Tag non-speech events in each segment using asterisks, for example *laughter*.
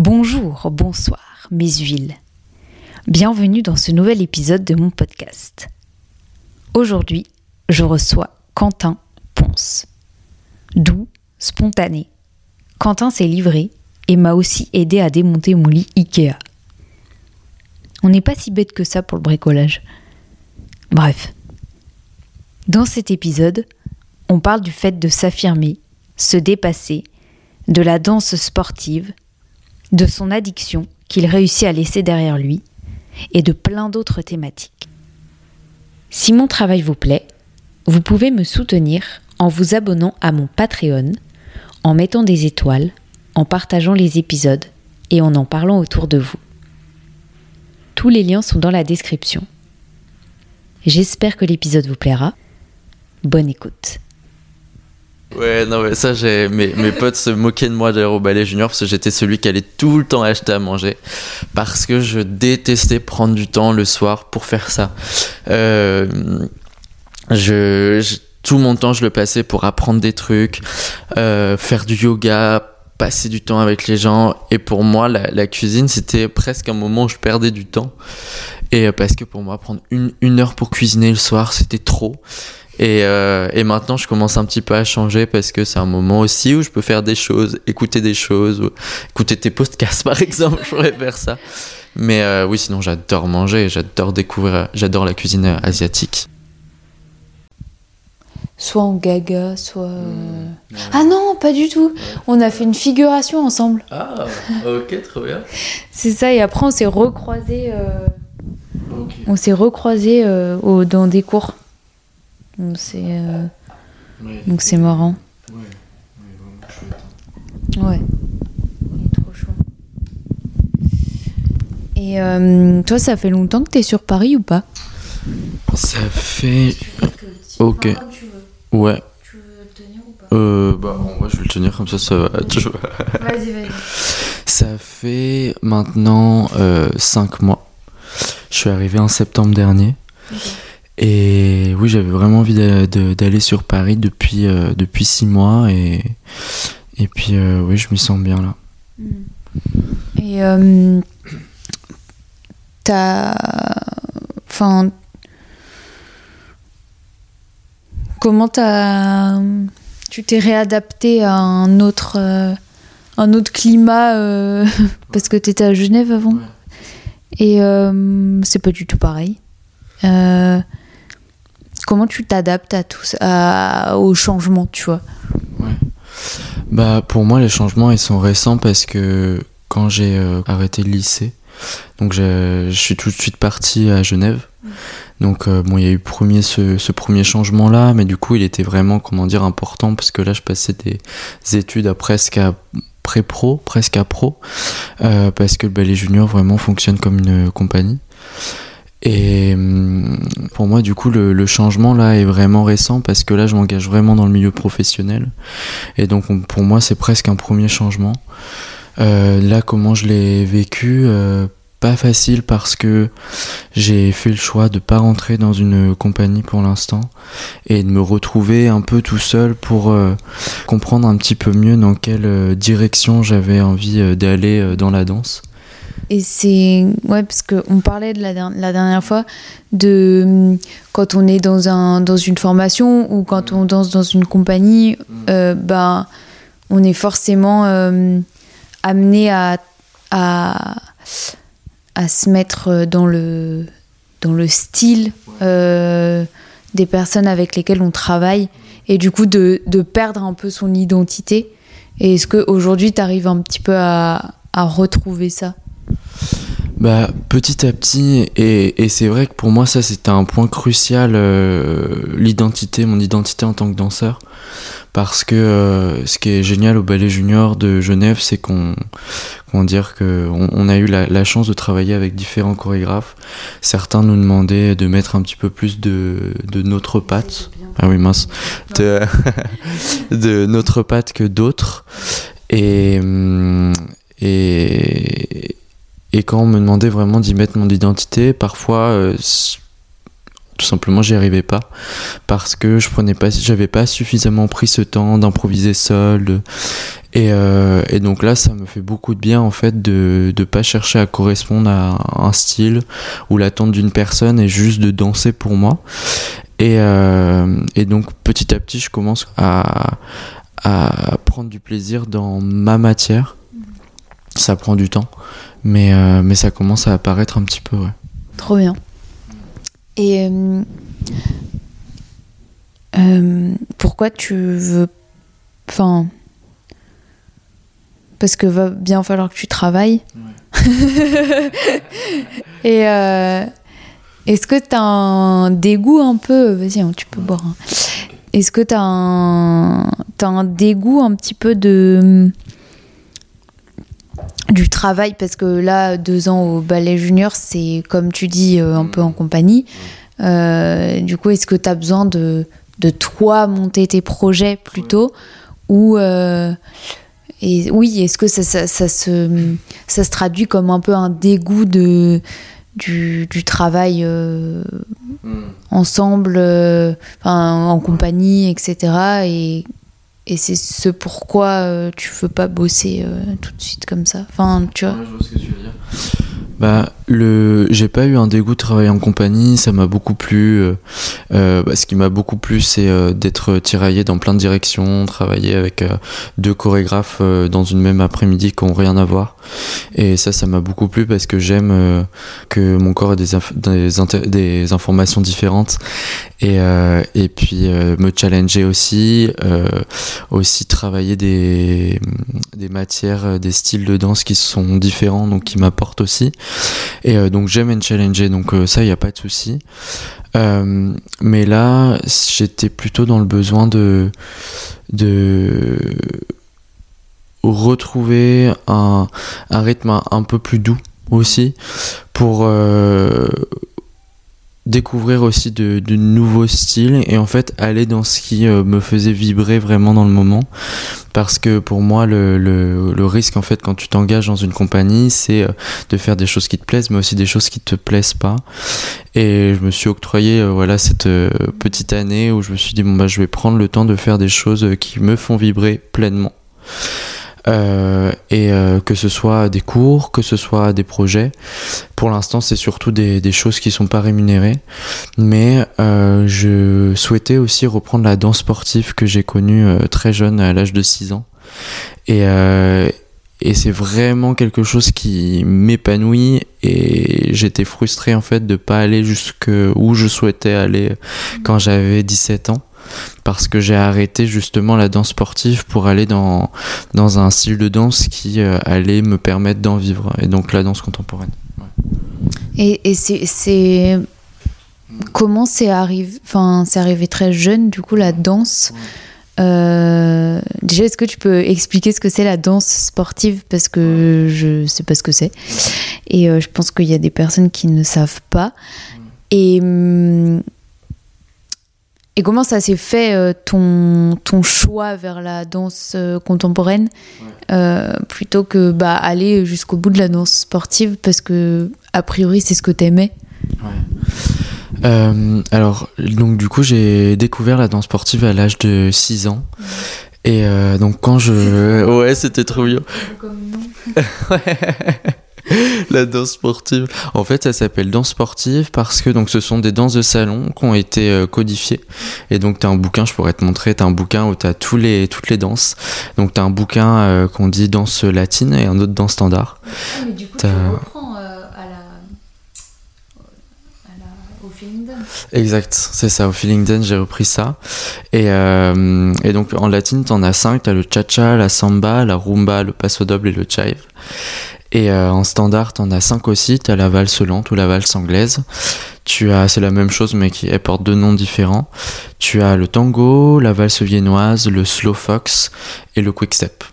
Bonjour, bonsoir, mes huiles. Bienvenue dans ce nouvel épisode de mon podcast. Aujourd'hui, je reçois Quentin Ponce. Doux, spontané. Quentin s'est livré et m'a aussi aidé à démonter mon lit Ikea. On n'est pas si bête que ça pour le bricolage. Bref. Dans cet épisode, on parle du fait de s'affirmer, se dépasser, de la danse sportive, de son addiction qu'il réussit à laisser derrière lui, et de plein d'autres thématiques. Si mon travail vous plaît, vous pouvez me soutenir en vous abonnant à mon Patreon, en mettant des étoiles, en partageant les épisodes et en en parlant autour de vous. Tous les liens sont dans la description. J'espère que l'épisode vous plaira. Bonne écoute. Ouais, non, mais ça, j'ai mes, mes potes se moquaient de moi au ballet junior parce que j'étais celui qui allait tout le temps acheter à manger parce que je détestais prendre du temps le soir pour faire ça. Euh, je, je- tout mon temps, je le passais pour apprendre des trucs, euh, faire du yoga, passer du temps avec les gens. Et pour moi, la, la cuisine, c'était presque un moment où je perdais du temps. Et euh, parce que pour moi, prendre une, une heure pour cuisiner le soir, c'était trop. Et, euh, et maintenant, je commence un petit peu à changer parce que c'est un moment aussi où je peux faire des choses, écouter des choses, ou écouter tes podcasts *laughs* par exemple, je pourrais faire ça. Mais euh, oui, sinon j'adore manger, j'adore découvrir, j'adore la cuisine asiatique. Soit en gaga, soit... euh, Ah non, pas du tout. On a fait une figuration ensemble. Ah, ok, trop bien. *laughs* C'est ça, et après on s'est recroisés, euh, on s'est recroisés euh, au- dans des cours. Donc c'est euh, donc c'est marrant. Ouais. Il est trop chaud. Et euh, toi, ça fait longtemps que t'es sur Paris ou pas? Ça fait. Ok. Ouais. Tu veux le tenir ou pas? Euh, bah, en vrai, je vais le tenir comme ça, ça va. Vas-y, vas-y. Ça fait maintenant 5 mois. Je suis arrivé en septembre dernier. Et oui, j'avais vraiment envie d'aller sur Paris depuis, euh, depuis 6 mois. Et, et puis, euh, oui, je m'y sens bien là. Et euh, t'as. Enfin. Comment t'as. Tu t'es réadapté à un autre. un autre climat *laughs* parce que t'étais à Genève avant? Ouais, et c'est pas du tout pareil. Euh, comment tu t'adaptes à tout ça, à- au changement, tu vois Bah, pour moi, les changements, ils sont récents parce que quand j'ai euh, arrêté le lycée, donc je, suis tout de suite parti à Genève. Donc, euh, bon, il y a eu premier, ce, ce premier changement-là, mais du coup, il était vraiment, comment dire, important parce que là, je passais des études à presque à pré-pro, presque à pro, euh, parce que le ballet junior vraiment fonctionne comme une compagnie. Et hum, pour moi, du coup, le, changement là est vraiment récent parce que là, je m'engage vraiment dans le milieu professionnel. Et donc on- pour moi c'est presque un premier changement. Euh, là comment je l'ai vécu euh, Pas facile parce que j'ai fait le choix de pas rentrer dans une compagnie pour l'instant et de me retrouver un peu tout seul pour euh, comprendre un petit peu mieux dans quelle direction j'avais envie d'aller dans la danse. Et c'est. Ouais, parce qu'on parlait de la, der- la dernière fois de hum, quand on est dans, un, dans une formation ou quand on danse dans une compagnie, euh, ben, on est forcément euh, amené à, à, à se mettre dans le, dans le style euh, des personnes avec lesquelles on travaille et du coup de, de perdre un peu son identité. Et est-ce qu'aujourd'hui, tu arrives un petit peu à, à retrouver ça? Bah, petit à petit, et, et c'est vrai que pour moi, ça c'était un point crucial, euh, l'identité, mon identité en tant que danseur. Parce que euh, ce qui est génial au Ballet Junior de Genève, c'est qu'on, comment dire, que on, on a eu la, la chance de travailler avec différents chorégraphes. Certains nous demandaient de mettre un petit peu plus de, de notre patte. Ah oui, mince. De, *laughs* de notre patte que d'autres. Et, hum, et, et quand on me demandait vraiment d'y mettre mon identité, parfois, euh, tout simplement, j'y arrivais pas parce que je prenais pas, j'avais pas suffisamment pris ce temps d'improviser seul. Et, euh, donc là, ça me fait beaucoup de bien en fait de ne pas chercher à correspondre à un style ou l'attente d'une personne et juste de danser pour moi. Et, euh, et donc petit à petit, je commence à, à prendre du plaisir dans ma matière. Ça prend du temps, mais, euh, mais ça commence à apparaître un petit peu. Ouais. Trop bien. Et euh, euh, pourquoi tu veux. Enfin. Parce que va bien falloir que tu travailles. *laughs* Et euh, est-ce que tu as un dégoût un peu. Vas-y, hein, tu peux boire. hein. Est-ce que tu as un dégoût un petit peu de du travail parce que là deux ans au ballet junior c'est comme tu dis euh, un peu en compagnie. Euh, du coup est-ce que tu as besoin de, de toi monter tes projets plutôt ou euh, et oui est-ce que ça, ça, ça se ça se traduit comme un peu un dégoût de du, du travail euh, ensemble en compagnie etc et et c'est ce pourquoi euh, tu veux pas bosser euh, tout de suite comme ça. Enfin, tu vois. Bah, le, j'ai pas eu un dégoût de travailler en compagnie, ça m'a beaucoup plu. euh, euh, bah, ce qui m'a beaucoup plu, c'est euh, d'être tiraillé dans plein de directions, travailler avec deux chorégraphes dans une même après-midi qui ont rien à voir. Et ça, ça m'a beaucoup plu parce que j'aime que mon corps ait des, des, des informations différentes et, et puis me challenger aussi, aussi travailler des, des matières, des styles de danse qui sont différents, donc qui m'apportent aussi. Et euh, donc j'aime me challenger, donc euh, ça, il n'y a pas de souci. Euh, mais là, j'étais plutôt dans le besoin de, de retrouver un, un rythme un, peu plus doux aussi pour découvrir aussi de, de nouveaux styles et en fait aller dans ce qui euh, me faisait vibrer vraiment dans le moment. Parce que pour moi le, le, le risque en fait quand tu t'engages dans une compagnie c'est euh, de faire des choses qui te plaisent mais aussi des choses qui te plaisent pas. Et je me suis octroyé euh, voilà cette petite année où je me suis dit bon bah je vais prendre le temps de faire des choses qui me font vibrer pleinement euh, et euh, que ce soit des cours, que ce soit des projets. Pour l'instant, c'est surtout des, des choses qui sont pas rémunérées, mais euh, je souhaitais aussi reprendre la danse sportive que j'ai connue euh, très jeune, à l'âge de 6 ans. Et, euh, et c'est vraiment quelque chose qui m'épanouit et j'étais frustré en fait de pas aller jusque où je souhaitais aller quand j'avais 17 ans parce que j'ai arrêté justement la danse sportive pour aller dans, dans un style de danse qui euh, allait me permettre d'en vivre, et donc la danse contemporaine. Et, et c'est, comment c'est arrivé Enfin, c'est arrivé très jeune. Du coup, la danse. Euh, déjà, est-ce que tu peux expliquer ce que c'est la danse sportive? Parce que je sais pas ce que c'est et euh, je pense qu'il y a des personnes qui ne savent pas. Et hum, et comment ça s'est fait euh, ton, ton choix vers la danse euh, contemporaine euh, plutôt que bah, aller jusqu'au bout de la danse sportive parce que a priori c'est ce que t'aimais? Euh, alors, donc du coup, j'ai découvert la danse sportive à l'âge de 6 ans. Et donc quand je... Ouais, c'était trop bien. *laughs* *laughs* La danse sportive. En fait, ça s'appelle danse sportive parce que donc ce sont des danses de salon qui ont été euh, codifiées. Et donc t'as un bouquin, je pourrais te montrer, t'as un bouquin où t'as tous les toutes les danses. Donc t'as un bouquin euh, qu'on dit danse latine et un autre danse standard. mais du coup reprends à, la, au feeling Exact, c'est ça. Au Feeling Dance, j'ai repris ça. Et, euh, et donc en latine, t'en as cinq. T'as le cha-cha, la samba, la rumba, le paso doble et le chive. Et euh, en standard, t'en as cinq aussi. T'as la valse lente ou la valse anglaise. Tu as, c'est la même chose, mais qui porte deux noms différents. Tu as le tango, la valse viennoise, le slow fox et le quick step.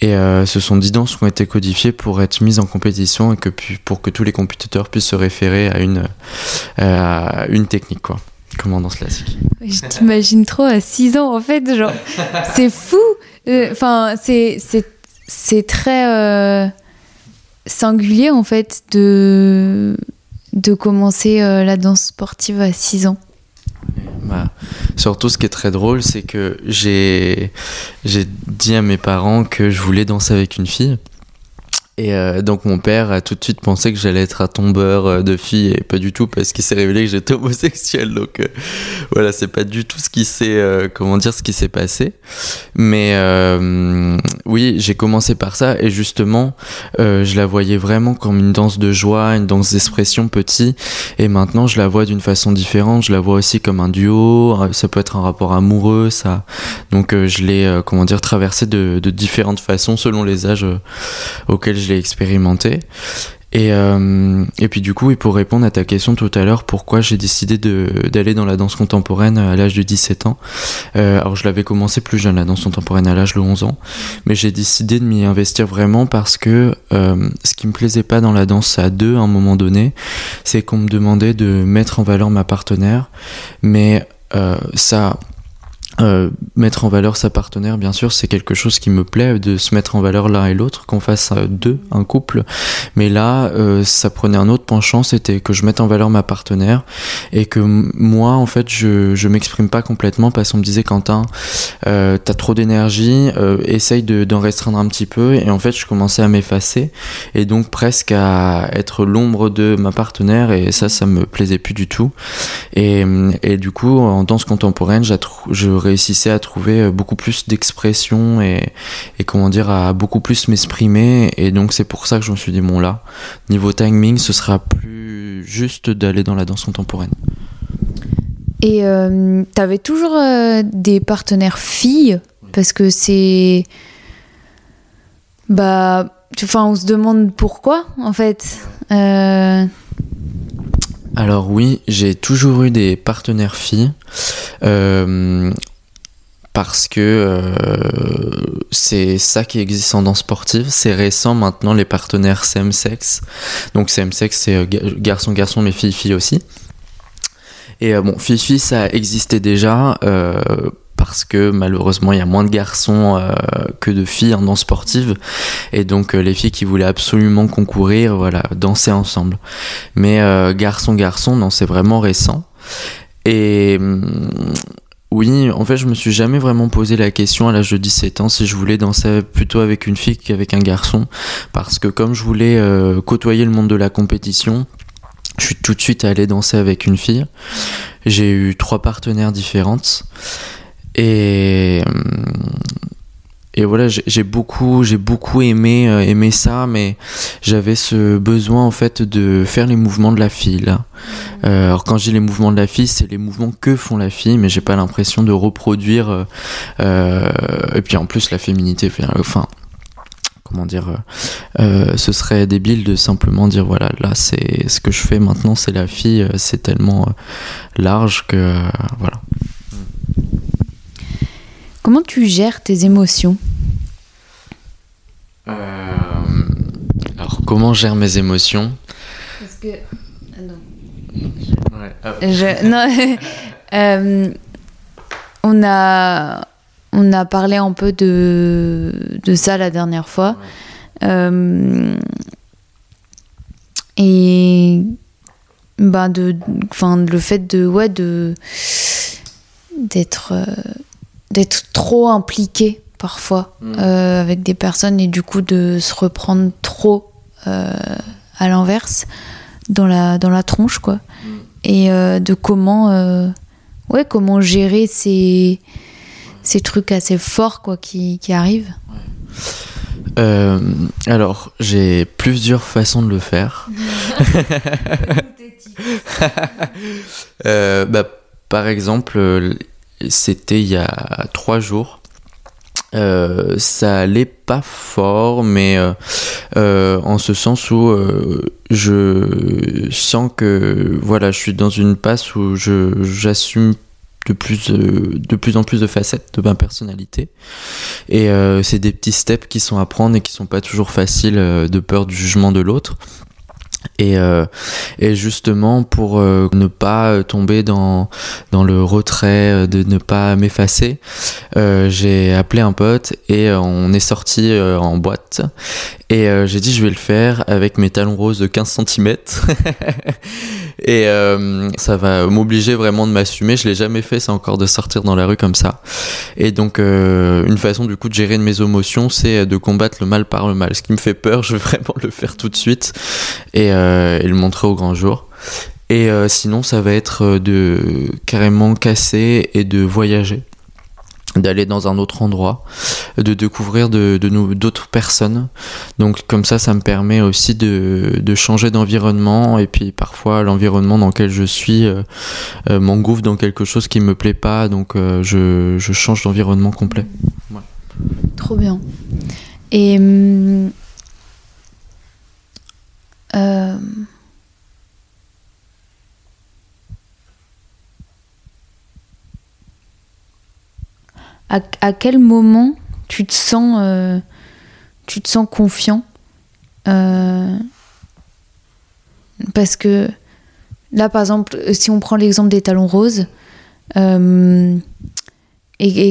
Et euh, ce sont 10 danses qui ont été codifiées pour être mises en compétition et que pour que tous les compétiteurs puissent se référer à une, euh, technique, quoi. Comme en danse classique. Je t'imagine trop à 6 ans en fait, genre c'est fou. Enfin, c'est c'est très singulier en fait de de commencer euh, la danse sportive à 6 ans. Bah, surtout, ce qui est très drôle, c'est que j'ai dit à mes parents que je voulais danser avec une fille. Et euh, donc mon père a tout de suite pensé que j'allais être un tombeur euh, de filles et pas du tout parce qu'il s'est révélé que j'étais homosexuel. Donc euh, voilà, c'est pas du tout ce qui s'est comment dire ce qui s'est passé. Mais oui, j'ai commencé par ça et justement, je la voyais vraiment comme une danse de joie, une danse d'expression petit. Et maintenant, je la vois d'une façon différente. Je la vois aussi comme un duo. Ça peut être un rapport amoureux, ça. Donc je l'ai comment dire traversé de, de, différentes façons selon les âges auxquels je l'ai expérimenté. Et, euh, et puis du coup, et pour répondre à ta question tout à l'heure, pourquoi j'ai décidé d'aller dans la danse contemporaine à l'âge de 17 ans euh, Alors je l'avais commencé plus jeune, la danse contemporaine à l'âge de 11 ans, mais j'ai décidé de m'y investir vraiment parce que euh, ce qui me plaisait pas dans la danse à deux à un moment donné, c'est qu'on me demandait de mettre en valeur ma partenaire, mais ça euh, mettre en valeur sa partenaire, bien sûr, c'est quelque chose qui me plaît, de se mettre en valeur l'un et l'autre, qu'on fasse euh, deux, un couple. Mais là, euh, ça prenait un autre penchant, c'était que je mette en valeur ma partenaire et que moi, en fait, je, je m'exprime pas complètement parce qu'on me disait, Quentin, euh, t'as trop d'énergie, essaye d'en restreindre un petit peu. Et en fait, je commençais à m'effacer et donc presque à être l'ombre de ma partenaire et ça, ça me plaisait plus du tout. Et, et du coup, en danse contemporaine, je réussissais à trouver euh, beaucoup plus d'expression et, comment dire à beaucoup plus m'exprimer. Et donc c'est pour ça que je me suis dit bon là niveau timing ce sera plus juste d'aller dans la danse contemporaine. Et euh, tu avais toujours euh, des partenaires filles? Parce que c'est bah enfin on se demande pourquoi en fait. Alors oui, j'ai toujours eu des partenaires filles parce que euh, c'est ça qui existe en danse sportive. C'est récent maintenant les partenaires same sex. Donc same sex c'est euh, garçon garçon mais fille fille aussi. Et euh, bon fille fille ça existait déjà parce que malheureusement il y a moins de garçons que de filles en danse sportive et donc les filles qui voulaient absolument concourir voilà danser ensemble. Mais garçon garçon non c'est vraiment récent. Et hum, oui, en fait, je me suis jamais vraiment posé la question à l'âge de 17 ans si je voulais danser plutôt avec une fille qu'avec un garçon. Parce que comme je voulais euh, côtoyer le monde de la compétition, je suis tout de suite allé danser avec une fille. J'ai eu trois partenaires différentes. Et, et voilà j'ai beaucoup j'ai beaucoup aimé euh, aimé ça mais j'avais ce besoin en fait de faire les mouvements de la fille. Euh, alors quand dis les mouvements de la fille c'est les mouvements que font la fille mais j'ai pas l'impression de reproduire euh, et puis en plus la féminité enfin comment dire ce serait débile de simplement dire voilà là c'est ce que je fais maintenant c'est la fille c'est tellement large que voilà Comment tu gères tes émotions? Euh, Alors, comment gère mes émotions? Parce que. Ah non. Ouais. Je... *laughs* non *laughs* euh, on, a... on a parlé un peu de, de ça la dernière fois. Euh... Et. Ben de, enfin, le fait de. Ouais, de. D'être euh, d'être trop impliqué parfois mm. euh, avec des personnes et du coup de se reprendre trop euh, à l'inverse dans la, dans la tronche quoi. Mm. Et euh, de comment, ouais, comment gérer ces, ces trucs assez forts quoi, qui, qui arrivent. alors, j'ai plusieurs façons de le faire. *laughs* *laughs* bah, par exemple, c'était il y a trois jours. Euh, ça allait pas fort, mais euh, euh, en ce sens où je sens que voilà, je suis dans une passe où je j'assume de plus de plus en plus de facettes de ma personnalité et c'est des petits steps qui sont à prendre et qui sont pas toujours faciles de peur du jugement de l'autre et, euh, et, justement pour euh, ne pas tomber dans, dans le retrait, euh, de ne pas m'effacer, j'ai appelé un pote et on est sorti en boîte. Et j'ai dit je vais le faire avec mes talons roses de 15 cm. *laughs* et ça va m'obliger vraiment de m'assumer. Je l'ai jamais fait, c'est encore de sortir dans la rue comme ça. Et donc, une façon du coup de gérer mes émotions, c'est de combattre le mal par le mal. Ce qui me fait peur, je vais vraiment le faire tout de suite et, euh, et le montrer au grand jour. Et euh, sinon, ça va être de carrément casser et de voyager d'aller dans un autre endroit, de découvrir de, d'autres personnes. Donc comme ça, ça me permet aussi de, de changer d'environnement et puis parfois l'environnement dans lequel je suis euh, euh, m'engouffre dans quelque chose qui me plaît pas, donc euh, je, je change d'environnement complet. Trop bien. Et. Euh, à, à quel moment tu te sens, euh, tu te sens confiant Euh, Parce que là, par exemple, si on prend l'exemple des talons roses, et,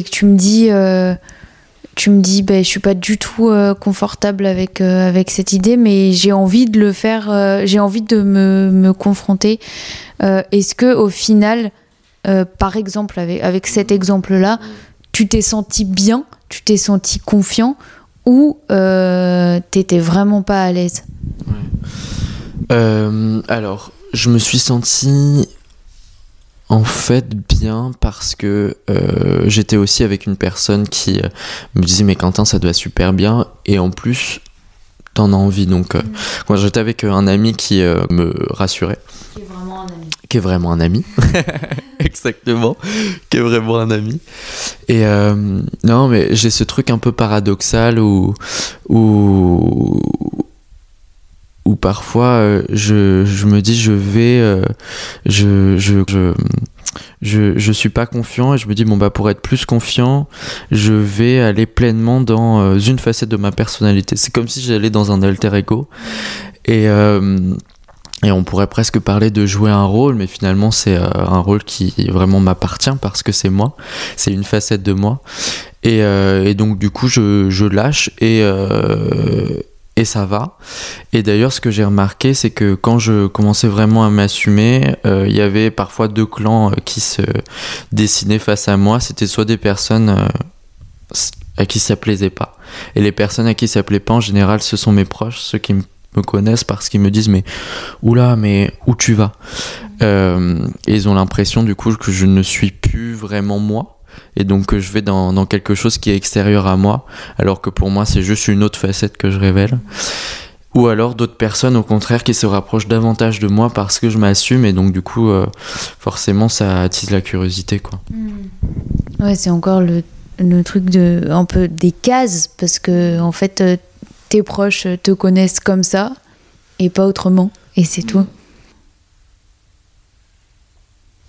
que tu me dis, tu me dis, ben, je suis pas du tout euh, confortable avec euh, avec cette idée, mais j'ai envie de le faire, euh, j'ai envie de me, me confronter. Est-ce que au final, par exemple, avec avec cet exemple-là, tu t'es senti bien, tu t'es senti confiant, ou t'étais vraiment pas à l'aise? Alors, je me suis senti en fait bien parce que euh, j'étais aussi avec une personne qui euh, me disait mais Quentin ça doit super bien. Et en plus t'en as envie. Donc euh, quand j'étais avec un ami qui me rassurait. Qui est vraiment un ami. qui est vraiment un ami. *laughs* Exactement. Qui est vraiment un ami. Et non mais j'ai ce truc un peu paradoxal où où où parfois euh, je, je me dis je vais euh, je, je, je je je suis pas confiant et je me dis bon bah pour être plus confiant je vais aller pleinement dans euh, une facette de ma personnalité. C'est comme si j'allais dans un alter ego. Et euh, et on pourrait presque parler de jouer un rôle, mais finalement c'est un rôle qui vraiment m'appartient parce que c'est moi, c'est une facette de moi. Et, euh, et donc du coup je, je lâche et, euh, et ça va. Et d'ailleurs ce que j'ai remarqué c'est que quand je commençais vraiment à m'assumer, euh, il y avait parfois deux clans euh, qui se dessinaient face à moi. C'était soit des personnes euh, à qui ça plaisait pas. Et les personnes à qui ça plaît pas en général ce sont mes proches, ceux qui me connaissent parce qu'ils me disent mais oula mais où tu vas? Et ils ont l'impression du coup que je ne suis plus vraiment moi et donc que je vais dans, quelque chose qui est extérieur à moi alors que pour moi c'est juste une autre facette que je révèle. Ou alors d'autres personnes au contraire qui se rapprochent davantage de moi parce que je m'assume et donc du coup euh, forcément ça attise la curiosité quoi. Ouais, c'est encore le, le truc de un peu des cases parce que en fait euh, tes proches te connaissent comme ça et pas autrement. Et c'est tout.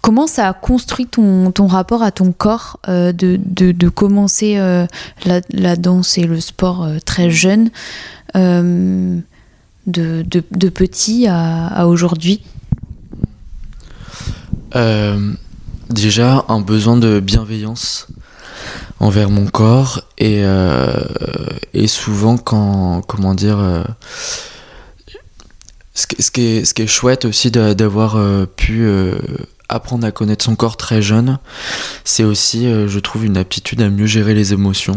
Comment ça a construit ton, rapport à ton corps euh, de, commencer euh, la, danse et le sport euh, très jeune, de, petit à, aujourd'hui? Déjà un besoin de bienveillance envers mon corps et, souvent quand comment dire ce, qui- est, ce qui est chouette aussi d'a- d'avoir pu apprendre à connaître son corps très jeune c'est aussi euh, je trouve une aptitude à mieux gérer les émotions.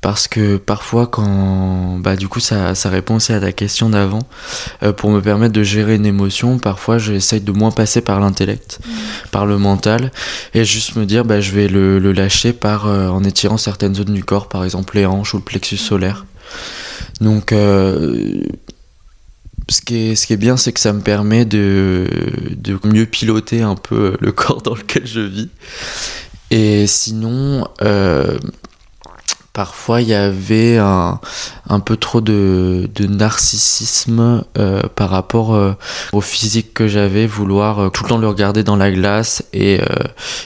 Parce que parfois quand bah du coup ça, ça répond aussi à ta question d'avant euh, pour me permettre de gérer une émotion parfois j'essaye de moins passer par l'intellect par le mental et juste me dire bah je vais le, le lâcher par euh, en étirant certaines zones du corps par exemple les hanches ou le plexus solaire. Donc euh, ce qui est, ce qui est bien, c'est que ça me permet de, de mieux piloter un peu le *laughs* corps dans lequel je vis. Et sinon, euh, parfois il y avait un, un peu trop de, de narcissisme euh, par rapport euh, au physique que j'avais, vouloir tout le temps le regarder dans la glace et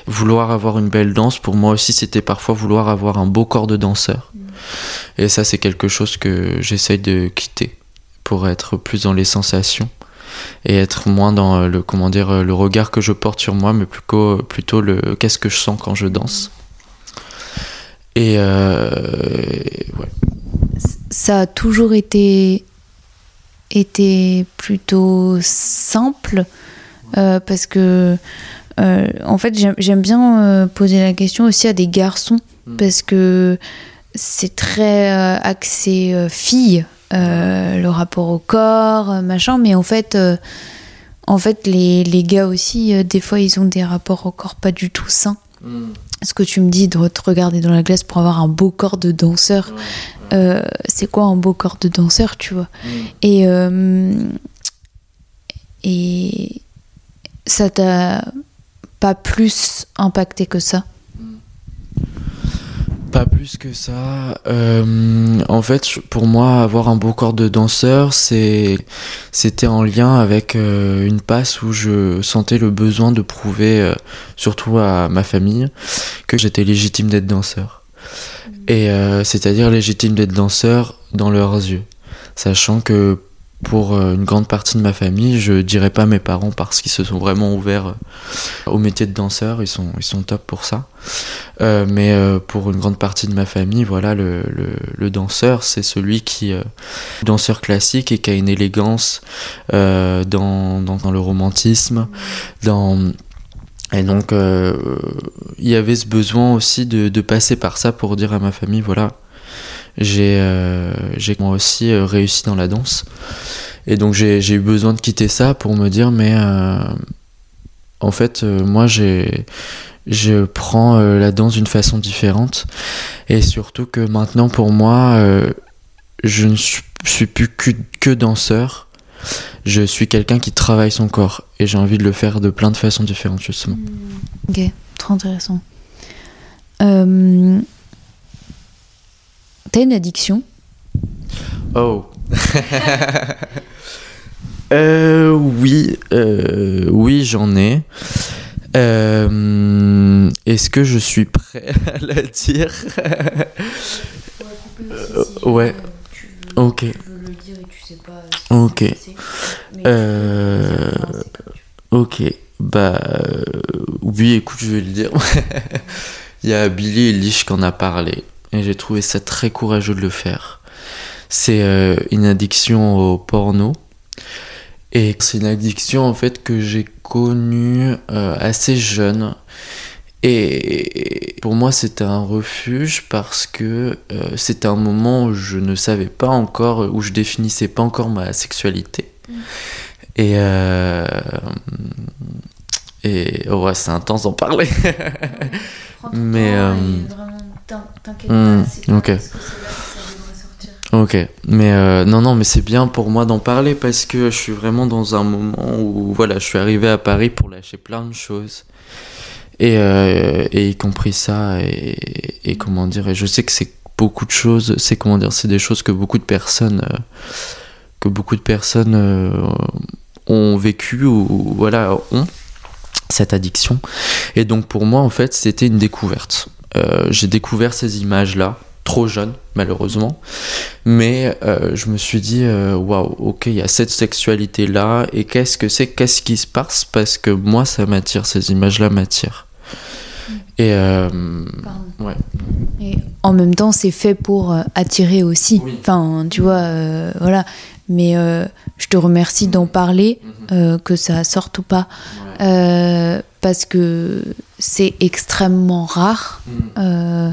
vouloir avoir une belle danse. Pour moi aussi, c'était parfois vouloir avoir un beau corps de danseur. Et ça, c'est quelque chose que j'essaye de quitter pour être plus dans les sensations et être moins dans euh, le comment dire euh, le regard que je porte sur moi mais plutôt plutôt le qu'est-ce que je sens quand je danse et euh, ouais. ça a toujours été été plutôt simple euh, parce que euh, en fait j'aime- bien euh, poser la question aussi à des garçons Mm. parce que c'est très euh, axé euh, fille euh, le rapport au corps euh, machin. Mais en fait euh, en fait les, les gars aussi euh, des fois ils ont des rapports au corps pas du tout sains. Ce que tu me dis de te regarder dans la glace pour avoir un beau corps de danseur euh, c'est quoi un beau corps de danseur tu vois? Et euh, et ça t'a pas plus impacté que ça? Pas plus que ça. Euh, en fait, pour moi, avoir un beau corps de danseur, c'est, c'était en lien avec euh, une passe où je sentais le besoin de prouver, euh, surtout à ma famille, que j'étais légitime d'être danseur. Et euh, c'est-à-dire légitime d'être danseur dans leurs yeux, sachant que pour euh, une grande partie de ma famille, je dirais pas mes parents parce qu'ils se sont vraiment ouverts euh, au métier de danseur, ils sont, ils sont top pour ça. Euh, mais euh, pour une grande partie de ma famille, voilà, le, le, le danseur, c'est celui qui euh, danseur classique et qui a une élégance dans, dans, dans le romantisme, dans et donc il y avait ce besoin aussi de, de passer par ça pour dire à ma famille, voilà, j'ai euh, j'ai moi aussi euh, réussi dans la danse. Et donc j'ai eu besoin de quitter ça pour me dire, mais euh, en fait, moi je prends la danse d'une façon différente. Et surtout que maintenant, pour moi, je ne suis, plus que, que danseur. Je suis quelqu'un qui travaille son corps. Et j'ai envie de le faire de plein de façons différentes, justement. ok trop intéressant euh, t'as une addiction Oh. *laughs* euh, oui, euh, oui, j'en ai. Euh, Est-ce que je suis prêt *laughs* à la dire *laughs* Euh, ouais. Ok. Ok. Euh, Ok. Bah euh, oui, écoute, je vais le dire. Il y a Billy Eilish qui en a parlé et j'ai trouvé ça très courageux de le faire. C'est euh, une addiction au porno et c'est une addiction en fait que j'ai connue euh, assez jeune. Et pour moi, c'était un refuge parce que euh, c'était un moment où je ne savais pas encore, où je définissais pas encore ma sexualité. Et, euh, et oh ouais, c'est intense d'en parler. *laughs* Mais, euh, Hmm, ok. Ok, mais euh, non, non, mais c'est bien pour moi d'en parler parce que je suis vraiment dans un moment où voilà, je suis arrivé à Paris pour lâcher plein de choses. Et, euh, et y compris ça, et, et comment dire, et je sais que c'est beaucoup de choses, c'est comment dire, c'est des choses que beaucoup de personnes, euh, que beaucoup de personnes ont vécu ou voilà, ont cette addiction. Et donc pour moi, en fait, c'était une découverte. Euh, j'ai découvert ces images-là, trop jeune, malheureusement. Mais euh, je me suis dit, euh, waouh, ok, il y a cette sexualité-là, et qu'est-ce que c'est, qu'est-ce qui se passe? Parce que moi, ça m'attire, ces images-là m'attirent. Et euh, ouais. Et en même temps, c'est fait pour euh, attirer aussi. Oui. Enfin, tu vois, voilà. Mais je te remercie d'en parler, euh, que ça sorte ou pas, parce que c'est extrêmement rare, euh,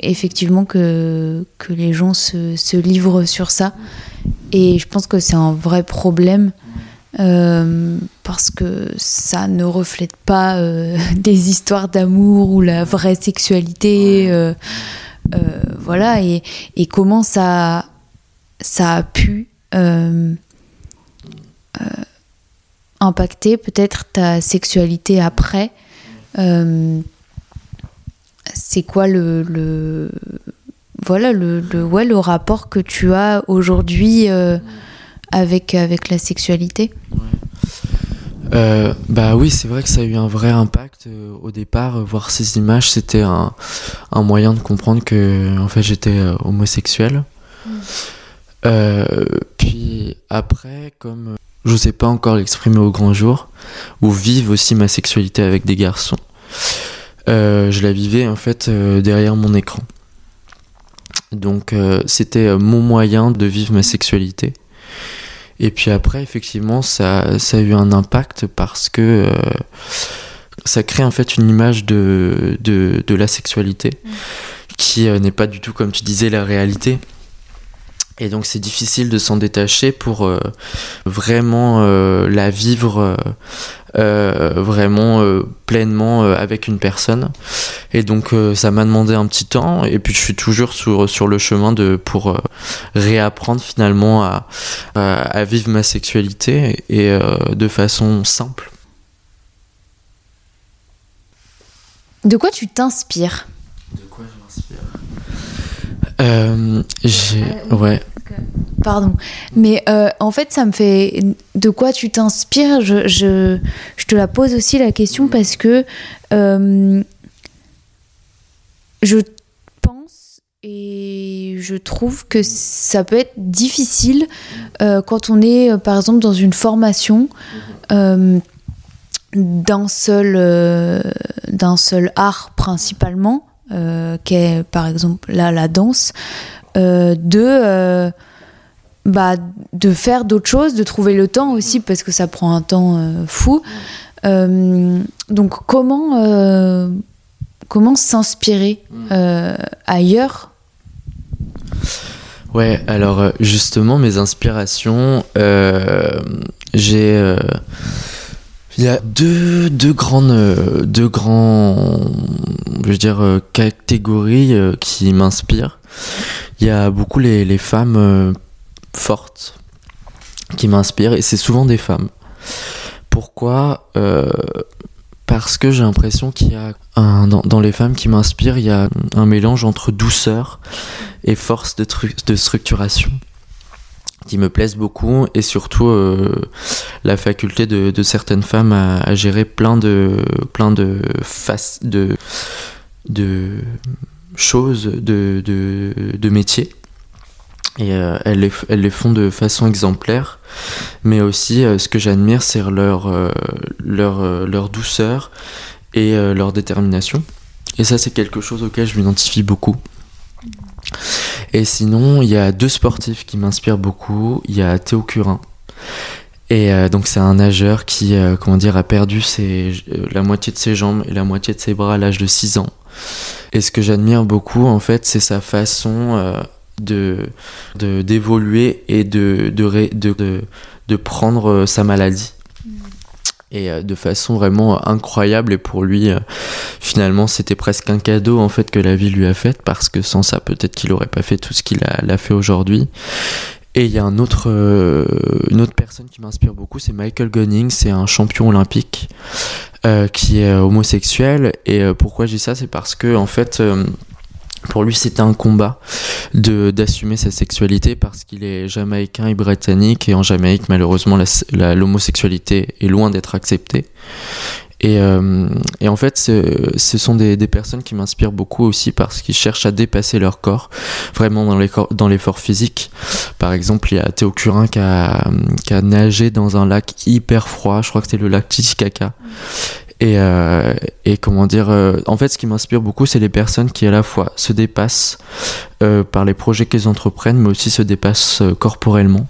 effectivement, que, que les gens se, se livrent sur ça. Et je pense que c'est un vrai problème. euh, parce que ça ne reflète pas euh, *laughs* des histoires d'amour ou la vraie sexualité. euh, voilà, et, et comment ça, ça a pu impacter peut-être ta sexualité après. Euh, c'est quoi le, le voilà le, le ouais le rapport que tu as aujourd'hui euh, avec avec la sexualité? Euh, bah oui, c'est vrai que ça a eu un vrai impact. Au départ, voir ces images, c'était un, un moyen de comprendre que en fait, j'étais homosexuel. Euh, puis après, comme je sais pas encore l'exprimer au grand jour, ou vivre aussi ma sexualité avec des garçons, euh, je la vivais en fait euh, derrière mon écran. Donc euh, c'était mon moyen de vivre ma sexualité. Et puis après, effectivement, ça, ça a eu un impact parce que ça crée en fait une image de, de, de la sexualité mm. qui n'est pas du tout, comme tu disais, la réalité. Et donc c'est difficile de s'en détacher pour euh, vraiment euh, la vivre euh, vraiment pleinement avec une personne. Et donc ça m'a demandé un petit temps et puis je suis toujours sur, sur le chemin de pour réapprendre finalement à, à, vivre ma sexualité et de façon simple. De quoi tu t'inspires? De quoi je m'inspire? Euh, euh, ouais. Pardon, mais euh, en fait, ça me fait. De quoi tu t'inspires? Je, je, je, te la pose aussi la question parce que je pense et je trouve que ça peut être difficile quand on est, par exemple, dans une formation d'un seul, d'un seul art principalement euh, qu'est par exemple là la danse, euh, de, euh, bah, de faire d'autres choses, de trouver le temps aussi parce que ça prend un temps fou. donc comment, comment s'inspirer ailleurs? Ouais, alors justement mes inspirations, j'ai il y a deux, grandes, grands, je veux dire, euh, catégories euh, qui m'inspirent. Il y a beaucoup les, femmes euh, fortes qui m'inspirent et c'est souvent des femmes. Pourquoi? Parce que j'ai l'impression qu'il y a dans, les femmes qui m'inspirent, il y a un mélange entre douceur et force de, de structuration qui me plaisent beaucoup et surtout euh, la faculté de, certaines femmes à, gérer plein de plein de choses de, de, métiers. Et euh, elles, les, font de façon exemplaire. Mais aussi euh, ce que j'admire c'est leur leur douceur et leur détermination. Et ça c'est quelque chose auquel je m'identifie beaucoup et sinon, il y a deux sportifs qui m'inspirent beaucoup. Il y a Théo Curin. Et euh, donc c'est un nageur qui, euh, comment a perdu euh, la moitié de ses jambes et la moitié de ses bras à l'âge de 6 ans. Et ce que j'admire beaucoup, en fait, c'est sa façon de d'évoluer et de, prendre sa maladie et euh, de façon vraiment incroyable. Et pour lui euh, finalement c'était presque un cadeau en fait que la vie lui a fait parce que sans ça peut-être qu'il aurait pas fait tout ce qu'il a, fait aujourd'hui. Et il y a un autre, euh, une autre personne qui m'inspire beaucoup, c'est Michael Gunning, c'est un champion olympique qui est homosexuel. Et pourquoi je dis ça? C'est parce que en fait, pour lui, c'était un combat de d'assumer sa sexualité parce qu'il est jamaïcain et britannique et en Jamaïque, malheureusement, l'homosexualité est loin d'être acceptée. Et, euh, et, en fait, ce, sont des, des, personnes qui m'inspirent beaucoup aussi parce qu'ils cherchent à dépasser leur corps, vraiment dans l'effort physique. Par exemple, il y a Théo Curin qui a, qui a nagé dans un lac hyper froid, je crois que c'était le lac Titicaca. Et, euh, et comment dire, euh, en fait, ce qui m'inspire beaucoup, c'est les personnes qui à la fois se dépassent euh, par les projets qu'elles entreprennent, mais aussi se dépassent euh, corporellement.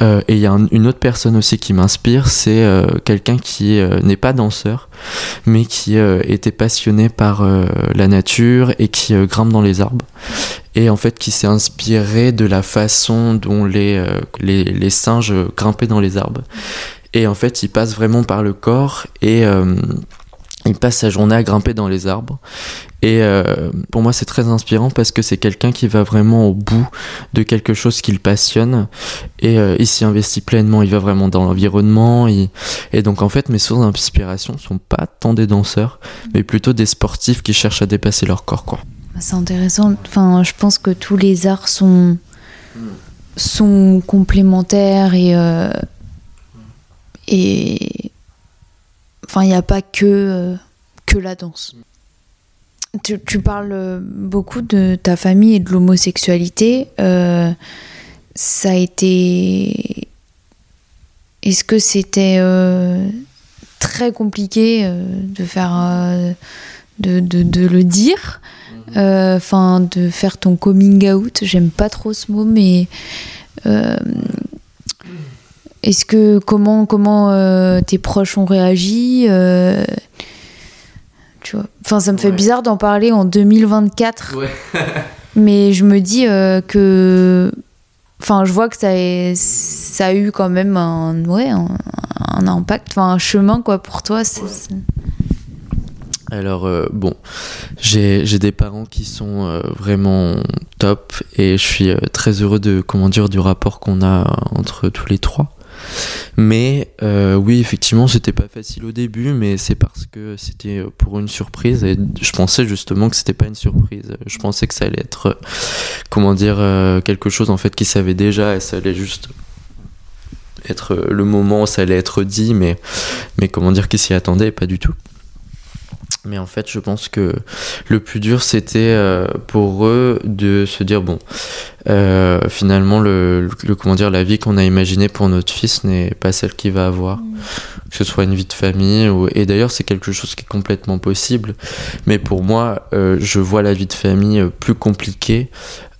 Euh, et il y a une autre personne aussi qui m'inspire, c'est quelqu'un qui n'est pas danseur, mais qui était passionné par la nature et qui grimpe dans les arbres. Et en fait, qui s'est inspiré de la façon dont les, les, les singes grimpaient dans les arbres. Et en fait, il passe vraiment par le corps et euh, il passe sa journée à grimper dans les arbres. Et euh, pour moi, c'est très inspirant parce que c'est quelqu'un qui va vraiment au bout de quelque chose qu'il passionne et euh, il s'y investit pleinement. Il va vraiment dans l'environnement. Et donc, en fait, mes sources d'inspiration sont pas tant des danseurs, mais plutôt des sportifs qui cherchent à dépasser leur corps. Quoi. C'est intéressant. Enfin, je pense que tous les arts sont, sont complémentaires et et enfin, il n'y a pas que, euh, que la danse. Tu, parles beaucoup de ta famille et de l'homosexualité. Euh, ça a été. Est-ce que c'était euh, très compliqué euh, de faire. Euh, de, de, de, le dire? Enfin, de faire ton coming out? J'aime pas trop ce mot, mais est-ce que comment comment euh, tes proches ont réagi euh, Tu vois? Enfin, ça me fait Ouais. bizarre d'en parler en 2024, Ouais. *laughs* mais je me dis euh, que. Enfin, je vois que ça a, ça a eu quand même un, ouais, un, un impact, enfin un chemin quoi pour toi. c'est- c'est- Alors euh, bon, j'ai j'ai des parents qui sont euh, vraiment top et je suis euh, très heureux de comment dire du rapport qu'on a entre tous les trois. Mais euh, oui, effectivement, c'était pas facile au début, mais c'est parce que c'était pour une surprise et je pensais justement que c'était pas une surprise. Je pensais que ça allait être euh, comment dire euh, quelque chose en fait qu'ils savaient déjà et ça allait juste être le moment où ça allait être dit, mais mais comment dire qu'ils s'y attendaient pas du tout. Mais en fait, je pense que le plus dur, c'était euh, pour eux de se dire bon, euh, finalement, le, le- comment dire, la vie qu'on a imaginée pour notre fils n'est pas celle qu'il va avoir, que ce soit une vie de famille ou et d'ailleurs c'est quelque chose qui est complètement possible. Mais pour moi, euh, je vois la vie de famille plus compliquée.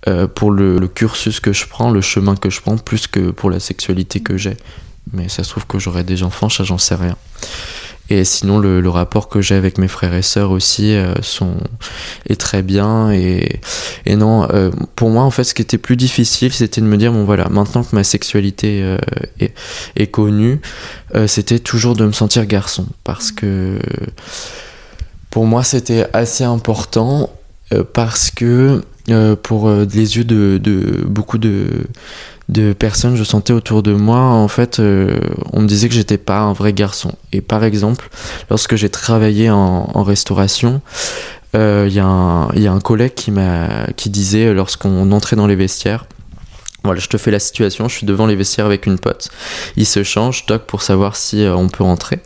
euh, pour le, le cursus que je prends, le chemin que je prends, plus que pour la sexualité que j'ai. Mais ça se trouve que j'aurai des enfants, ça j'en sais rien. Et sinon, le, le rapport que j'ai avec mes frères et sœurs aussi euh, sont, est très bien. Et, et non, euh, pour moi, en fait, ce qui était plus difficile, c'était de me dire, bon voilà, maintenant que ma sexualité euh, est, est connue, c'était toujours de me sentir garçon. Parce que pour moi, c'était assez important. parce que euh, pour euh, les yeux de, de beaucoup de, de personnes je sentais autour de moi en fait euh, on me disait que j'étais pas un vrai garçon. Et par exemple lorsque j'ai travaillé en, restauration euh, il y, a un- collègue qui qui disait euh, lorsqu'on entrait dans les vestiaires voilà, je te fais la situation, je suis devant les vestiaires avec une pote. Il se change, toc, pour savoir si euh, on peut rentrer.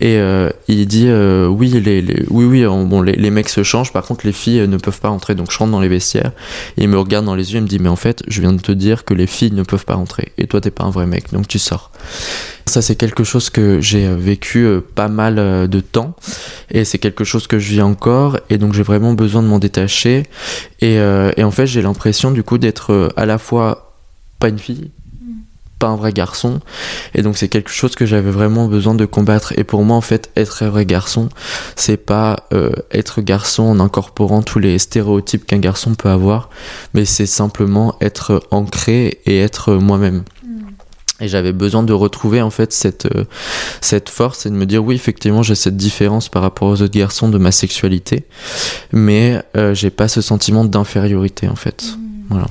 Et euh, il dit euh, oui, les, les- oui, oui, on- bon, les, les mecs se changent, par contre les filles euh, ne peuvent pas rentrer. Donc je rentre dans les vestiaires. Il me regarde dans les yeux et me dit mais en fait, je viens de te dire que les filles ne peuvent pas rentrer. Et toi, t'es pas un vrai mec, donc tu sors. Ça, c'est quelque chose que j'ai euh, vécu pas mal de temps. Et c'est quelque chose que je vis encore. Et donc j'ai vraiment besoin de m'en détacher. Et, et en fait, j'ai l'impression du coup d'être à la fois pas une fille, pas un vrai garçon. Et donc c'est quelque chose que j'avais vraiment besoin de combattre. Et pour moi, en fait, être un vrai garçon, c'est pas euh, être garçon en incorporant tous les stéréotypes qu'un garçon peut avoir, mais c'est simplement être ancré et être moi-même. Et j'avais besoin de retrouver en fait cette, euh, cette force et de me dire oui effectivement j'ai cette différence par rapport aux autres garçons de ma sexualité, mais euh, j'ai pas ce sentiment d'infériorité en fait. Voilà.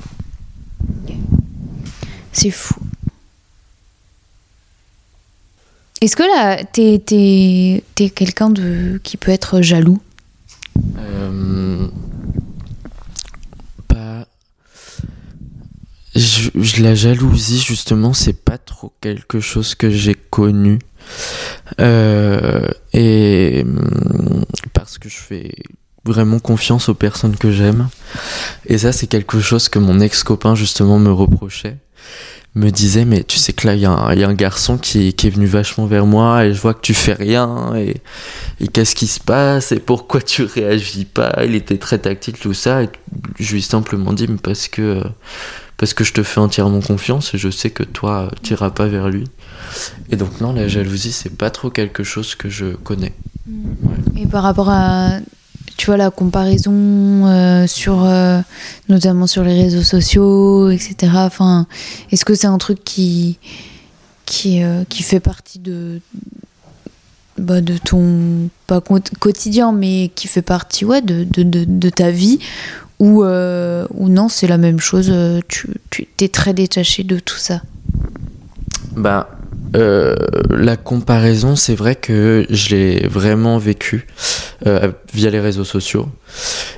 C'est fou. Est-ce que là, t'es, quelqu'un de qui peut être jaloux? Euh, pas. Je, la jalousie, justement, c'est pas trop quelque chose que j'ai connu. Euh, et hum, parce que je fais vraiment confiance aux personnes que j'aime. Et ça, c'est quelque chose que mon ex-copain, justement, me reprochait. Me disait, mais tu sais que là, il y, a un- garçon qui, est venu vachement vers moi et je vois que tu fais rien. Et, qu'est-ce qui se passe et pourquoi tu réagis pas Il était très tactile tout ça et je lui ai simplement dit mais parce que euh, parce que je te fais entièrement confiance et je sais que toi tu iras pas vers lui. Et donc non la jalousie c'est pas trop quelque chose que je connais. Et par rapport à, tu vois, la comparaison euh, sur, euh, notamment sur les réseaux sociaux, etc. Enfin, est-ce que c'est un truc qui, qui, euh, qui fait partie de, bah, de ton, pas quo- quotidien, mais qui fait partie, ouais, de, de, de, ta vie ou, ou non, c'est la même chose, tu, tu es très détaché de tout ça? Bah euh, la comparaison c'est vrai que je l'ai vraiment vécu euh, via les réseaux sociaux.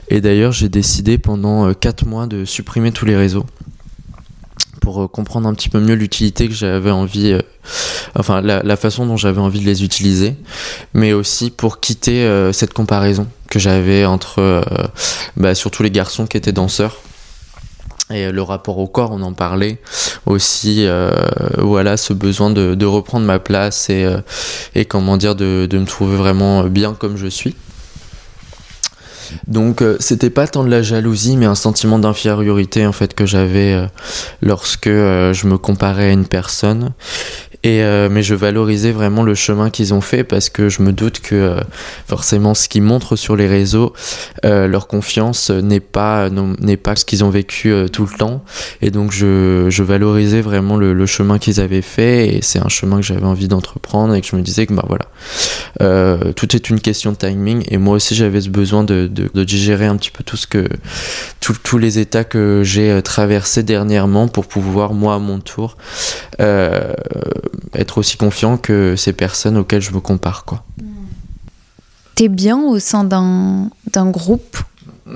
Et d'ailleurs j'ai décidé pendant 4 mois de supprimer tous les réseaux pour euh, comprendre un petit peu mieux l'utilité que j'avais envie, euh, enfin la, façon dont j'avais envie de les utiliser, mais aussi pour quitter euh, cette comparaison que j'avais entre euh, bah, surtout les garçons qui étaient danseurs. Et euh, le rapport au corps, on en parlait aussi. euh, voilà, ce besoin de, reprendre ma place et, euh, comment dire, de, me trouver vraiment bien comme je suis. Donc euh, c'était pas tant de la jalousie mais un sentiment d'infériorité en fait que j'avais lorsque je me comparais à une personne Et, euh, mais je valorisais vraiment le chemin qu'ils ont fait parce que je me doute que euh, forcément ce qu'ils montrent sur les réseaux, euh, leur confiance n'est pas, n'est pas ce qu'ils ont vécu tout le temps. Et donc je, je valorisais vraiment le, le chemin qu'ils avaient fait et c'est un chemin que j'avais envie d'entreprendre et que je me disais que bah voilà, tout est une question de timing et moi aussi j'avais ce besoin de, de, de, digérer un petit peu tout ce que, tous les états que j'ai traversés dernièrement pour pouvoir moi à mon tour être aussi confiant que ces personnes auxquelles je me compare. quoi. T'es bien au sein d'un, d'un groupe *laughs*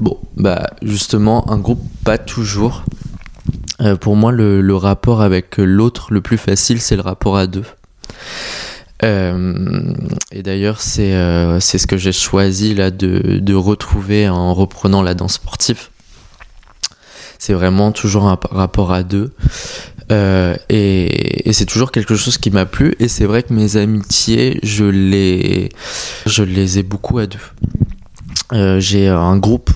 Bon, bah justement, un groupe, pas toujours. Euh, pour moi, le, le, rapport avec l'autre, le plus facile, c'est le rapport à deux. Euh, et d'ailleurs, c'est, euh, c'est ce que j'ai choisi là de, de retrouver en reprenant la danse sportive c'est vraiment toujours un rapport à deux. Euh, et, c'est toujours quelque chose qui m'a plu. Et c'est vrai que mes amitiés, je les, je les ai beaucoup à deux. Euh, j'ai un groupe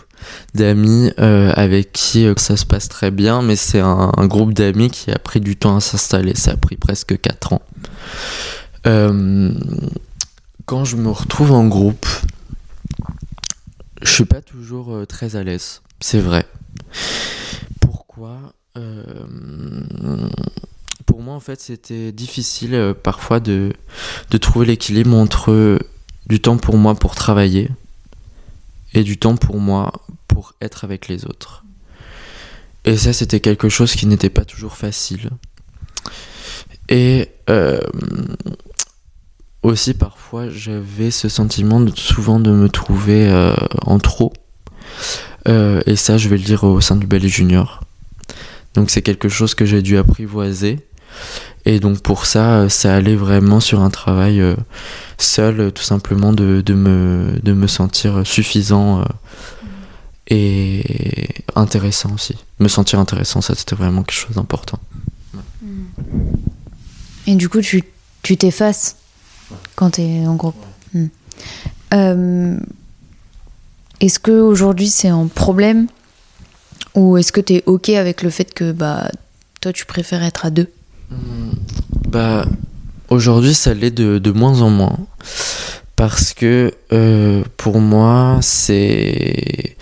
d'amis euh, avec qui ça se passe très bien, mais c'est un, groupe d'amis qui a pris du temps à s'installer. Ça a pris presque 4 ans. quand je me retrouve en groupe, je suis pas toujours très à l'aise. C'est vrai. Euh, pour moi, en fait, c'était difficile euh, parfois de, de trouver l'équilibre entre du temps pour moi pour travailler et du temps pour moi pour être avec les autres. Et ça, c'était quelque chose qui n'était pas toujours facile. Et euh, aussi, parfois, j'avais ce sentiment de, souvent de me trouver en trop. et ça, je vais le dire au sein du ballet junior. Donc c'est quelque chose que j'ai dû apprivoiser. Et donc pour ça, ça allait vraiment sur un travail euh, seul, tout simplement de, de, me, de me sentir suffisant euh, et intéressant aussi. Me sentir intéressant, ça c'était vraiment quelque chose d'important. Et du coup, tu t'effaces quand tu es en groupe. Hmm. Euh, est-ce qu'aujourd'hui c'est un problème ou est-ce que tu es OK avec le fait que bah, toi, tu préfères être à deux hmm. Bah, aujourd'hui, ça l'est de, de, moins en moins. Parce que euh, pour moi, c'est.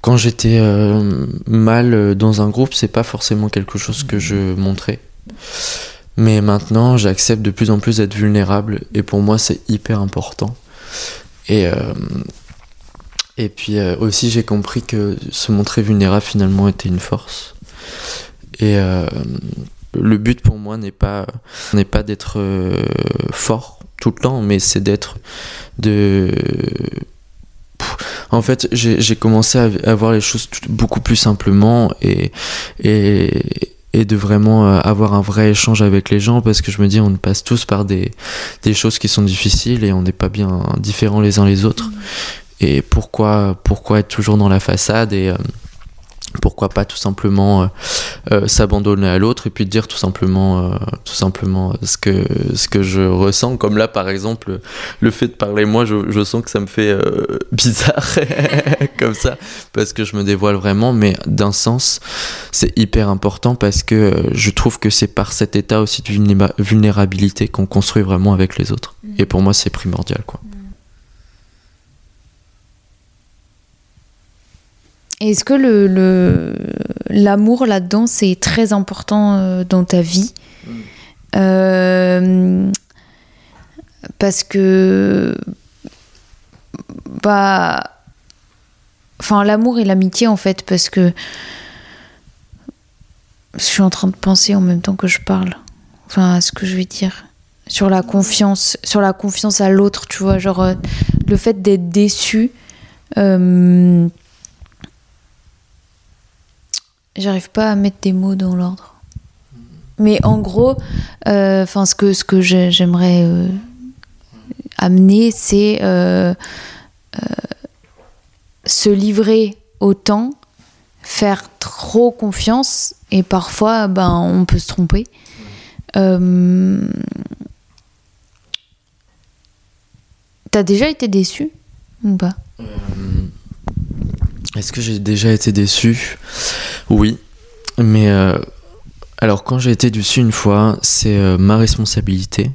Quand j'étais euh, mal dans un groupe, c'est pas forcément quelque chose que je montrais. Mais maintenant, j'accepte de plus en plus d'être vulnérable. Et pour moi, c'est hyper important. Et. Euh, et puis euh, aussi, j'ai compris que se montrer vulnérable finalement était une force. Et euh, le but pour moi n'est pas n'est pas d'être euh, fort tout le temps, mais c'est d'être de en fait, j'ai commencé à, voir les choses beaucoup plus simplement et, et, et de vraiment avoir un vrai échange avec les gens parce que je me dis on passe tous par des, des choses qui sont difficiles et on n'est pas bien différents les uns les autres. Mmh et pourquoi, pourquoi être toujours dans la façade et euh, pourquoi pas tout simplement euh, euh, s'abandonner à l'autre et puis dire tout simplement tout simplement ce que ce que je ressens. Comme là par exemple le fait de parler moi je, je sens que ça me fait *laughs* bizarre *laughs* comme ça parce que je me dévoile vraiment mais d'un sens c'est hyper important parce que je trouve que c'est par cet état aussi de vulnérabilité qu'on construit vraiment avec les autres. Mmh. et pour moi c'est primordial quoi Est-ce que le, l'amour là-dedans, c'est très important euh, dans ta vie? Mm. euh, Parce que. Bah. Enfin, l'amour et l'amitié, en fait, parce que. Je suis en train de penser en même temps que je parle. Enfin, à ce que je vais dire. Sur la confiance, sur la confiance à l'autre, tu vois. Genre, euh, le fait d'être déçu. J'arrive pas à mettre des mots dans l'ordre. Mais en gros, euh, enfin ce que ce que j'aimerais euh, amener, c'est euh, se livrer au temps, faire trop confiance et parfois, ben, on peut se tromper. T'as déjà été déçu ou pas? Est-ce que j'ai déjà été déçu? Oui. Mais alors quand j'ai été dessus une fois, c'est ma responsabilité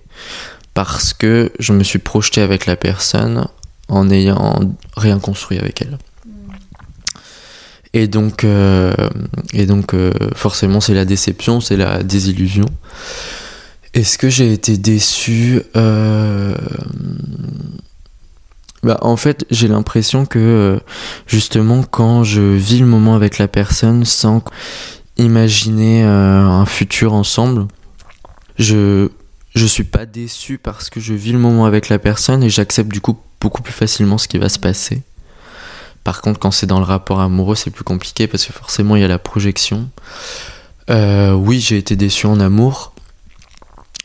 parce que je me suis projeté avec la personne en ayant rien construit avec elle. Et donc, euh, et donc euh, forcément, c'est la déception, c'est la désillusion. Est-ce que j'ai été déçu? Euh, bah, En fait, j'ai l'impression que justement, quand je vis le moment avec la personne sans imaginer un futur ensemble, je je suis pas déçu parce que je vis le moment avec la personne et j'accepte du coup beaucoup plus facilement ce qui va se passer. Par contre, quand c'est dans le rapport amoureux, c'est plus compliqué parce que forcément il y a la projection. Euh, oui, j'ai été déçu en amour,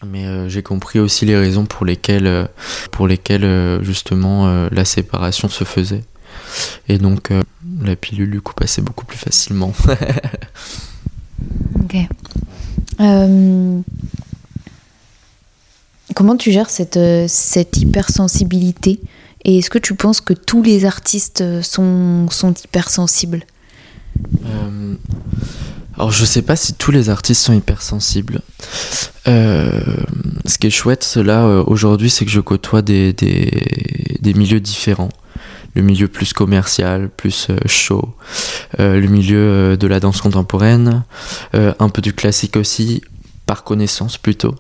mais euh, j'ai compris aussi les raisons pour lesquelles, euh, pour lesquelles justement la séparation se faisait. Et donc la pilule du coup passait beaucoup plus facilement. *laughs* ok. Comment tu gères cette, cette hypersensibilité? Et est-ce que tu penses que tous les artistes euh, sont, sont hypersensibles? Euh, Alors je sais pas si tous les artistes sont hypersensibles. Euh, ce qui est chouette là euh, aujourd'hui, c'est que je côtoie des, des, milieux différents. Le milieu plus commercial, plus chaud, le milieu de la danse contemporaine, un peu du classique aussi, par connaissance plutôt.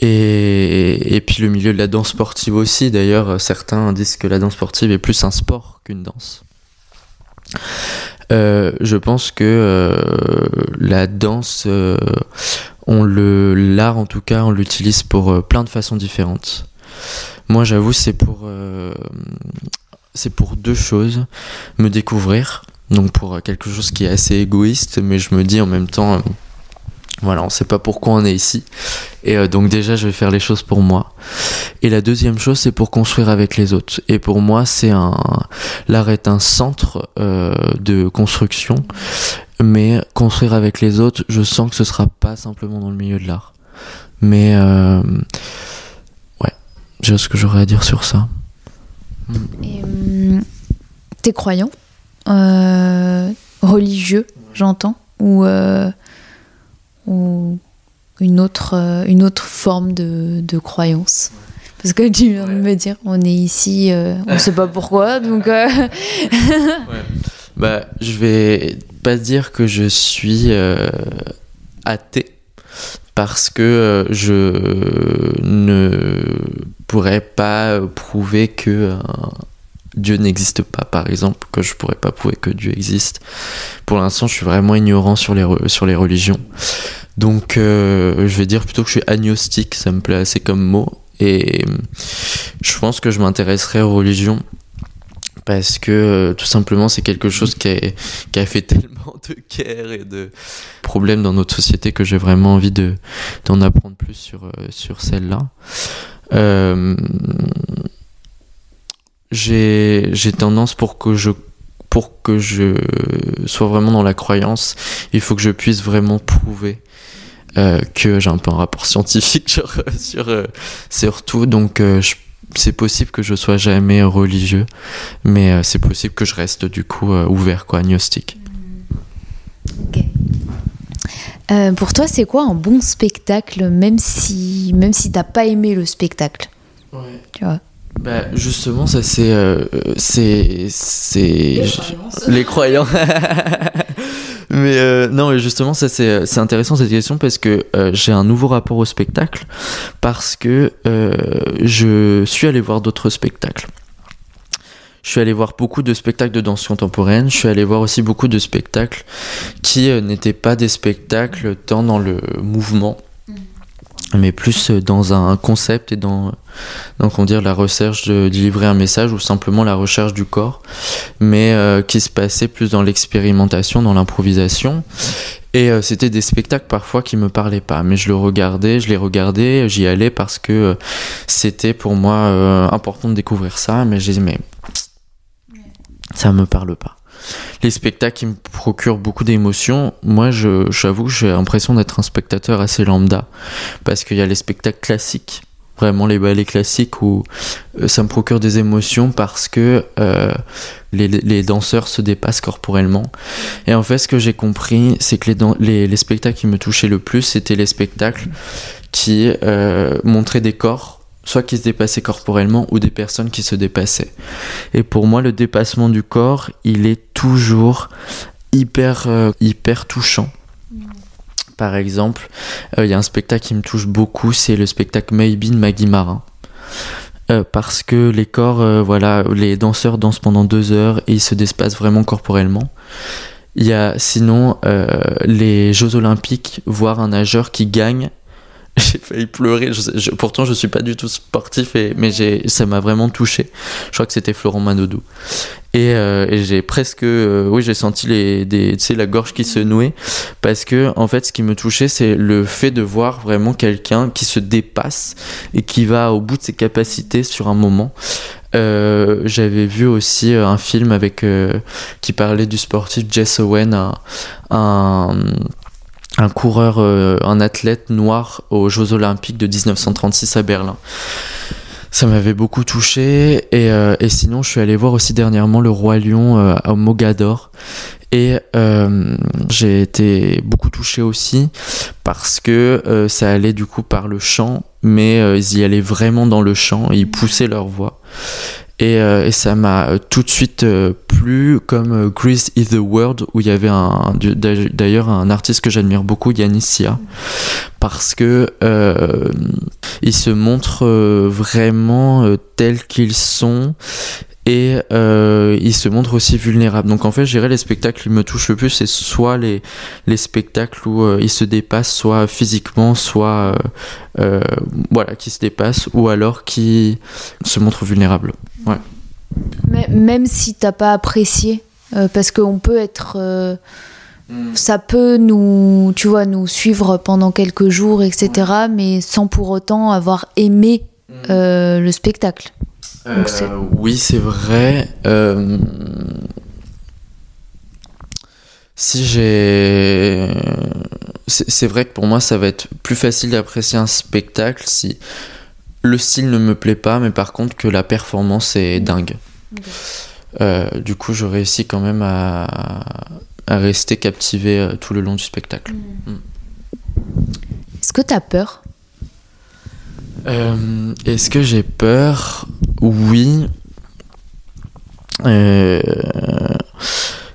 Et, et, puis le milieu de la danse sportive aussi. D'ailleurs, certains disent que la danse sportive est plus un sport qu'une danse. Euh, je pense que euh, la danse, euh, on le, l'art en tout cas, on l'utilise pour euh, plein de façons différentes. Moi, j'avoue, c'est pour, euh, c'est pour deux choses me découvrir. Donc pour quelque chose qui est assez égoïste, mais je me dis en même temps voilà, on sait pas pourquoi on est ici. Et euh, donc déjà, je vais faire les choses pour moi. Et la deuxième chose, c'est pour construire avec les autres. Et pour moi, c'est un l'art est un centre euh, de construction, mais construire avec les autres, je sens que ce sera pas simplement dans le milieu de l'art. Mais euh, ouais, j'ai ce que j'aurais à dire sur ça. T'es croyant, religieux, j'entends, ou ou une autre, euh, une autre forme de, de croyance. Parce que tu viens de me dire, on est ici, euh, on ne sait pas pourquoi, *laughs* donc. Euh... ouais. Bah, je vais pas dire que je suis euh, athée parce que je ne pourrais pas prouver que Dieu n'existe pas, par exemple, que je pourrais pas prouver que Dieu existe. Pour l'instant, je suis vraiment ignorant sur les, religions. Donc, euh, je vais dire plutôt que je suis agnostique, ça me plaît assez comme mot. Et je pense que je m'intéresserai aux religions parce que euh, tout simplement c'est quelque chose qui a, fait tellement de guerres et de problèmes dans notre société que j'ai vraiment envie de d'en apprendre plus sur euh, celle-là. Euh, j'ai j'ai tendance pour que je pour que je sois vraiment dans la croyance, il faut que je puisse vraiment prouver euh, que j'ai un peu un rapport scientifique *laughs* sur sur, euh, sur tout donc euh, c'est possible que je sois jamais religieux mais euh, c'est possible que je reste du coup euh, ouvert quoi agnostique. Euh, pour toi, c'est quoi un bon spectacle, même si, même si t'as pas aimé le spectacle? Ouais. Tu vois? Bah, justement, ça c'est. Euh, c'est. c'est- Les croyances. Les croyants. *laughs* mais euh, non, mais justement, ça c'est c'est intéressant cette question parce que euh, j'ai un nouveau rapport au spectacle parce que euh, je suis allé voir d'autres spectacles. Je suis allé voir beaucoup de spectacles de danse contemporaine. Je suis allé voir aussi beaucoup de spectacles qui euh, n'étaient pas des spectacles tant dans le mouvement, mais plus euh, dans un concept et dans, donc on dire la recherche de délivrer un message ou simplement la recherche du corps, mais euh, qui se passait plus dans l'expérimentation, dans l'improvisation. Et euh, c'était des spectacles parfois qui me parlaient pas, mais je le regardais, je les regardais, j'y allais parce que euh, c'était pour moi euh, important de découvrir ça, mais j'ai dit mais ça me parle pas. Les spectacles qui me procurent beaucoup d'émotions, moi j'avoue j'ai l'impression d'être un spectateur assez lambda parce qu'il y a les spectacles classiques vraiment les ballets classiques où euh, ça me procure des émotions parce que euh, les, danseurs se dépassent corporellement. Et en fait, ce que j'ai compris, c'est que les, spectacles qui me touchaient le plus, c'était les spectacles qui euh, montraient des corps, soit qui se dépassaient corporellement, ou des personnes qui se dépassaient. Et pour moi, le dépassement du corps, il est toujours hyper, hyper touchant par exemple, euh, il y a un spectacle qui me touche beaucoup, c'est le spectacle Maybe de Maggie Marin. Euh, parce que les corps, euh, voilà, les danseurs dansent pendant deux heures et ils se dépassent vraiment corporellement. Il y a sinon les Jeux Olympiques, voir un nageur qui gagne *laughs* j'ai failli pleurer. pourtant, je suis pas du tout sportif, mais ça m'a vraiment touché. Je crois que c'était Florent Manodou. Et, euh, j'ai presque, euh, oui, j'ai senti les, la gorge qui se nouait parce que en fait, ce qui me touchait, c'est le fait de voir vraiment quelqu'un qui se dépasse et qui va au bout de ses capacités sur un moment. Euh, j'avais vu aussi un film avec qui parlait du sportif Jess Owen, un coureur, euh, un athlète noir aux Jeux Olympiques de 1936 à Berlin. Ça m'avait beaucoup touché et, euh, et, sinon je suis allé voir aussi dernièrement le roi lion euh, à Mogador et j'ai été beaucoup touché aussi parce que ça allait du coup par le chant mais ils y allaient vraiment dans le chant et ils poussaient leur voix et, euh, et ça m'a euh, tout de suite euh, plu, comme Grease is the World, où il y avait un, d'ailleurs un artiste que j'admire beaucoup, Yanis Sia, parce que ils se montrent vraiment tels qu'ils sont et euh, il se montre aussi vulnérable. Donc en fait, je dirais les spectacles qui me touchent le plus, c'est soit les, les spectacles où euh, il se dépasse soit physiquement, soit euh, euh, voilà, qui se dépasse, ou alors qui se montre vulnérable. Ouais. Mais même si t'as pas apprécié, euh, parce qu'on peut être hmm. ça peut nous, tu vois, nous suivre pendant quelques jours, etc., mais sans pour autant avoir aimé hmm. euh, le spectacle. Euh, oui, c'est vrai. Euh, si j'ai. C'est vrai que pour moi, ça va être plus facile d'apprécier un spectacle si le style ne me plaît pas, mais par contre que la performance est dingue. Euh, du coup, je réussis quand même à, rester captivé tout le long du spectacle. Mm. Mm. Est-ce que tu as peur? Est-ce que j'ai peur? Oui. Euh,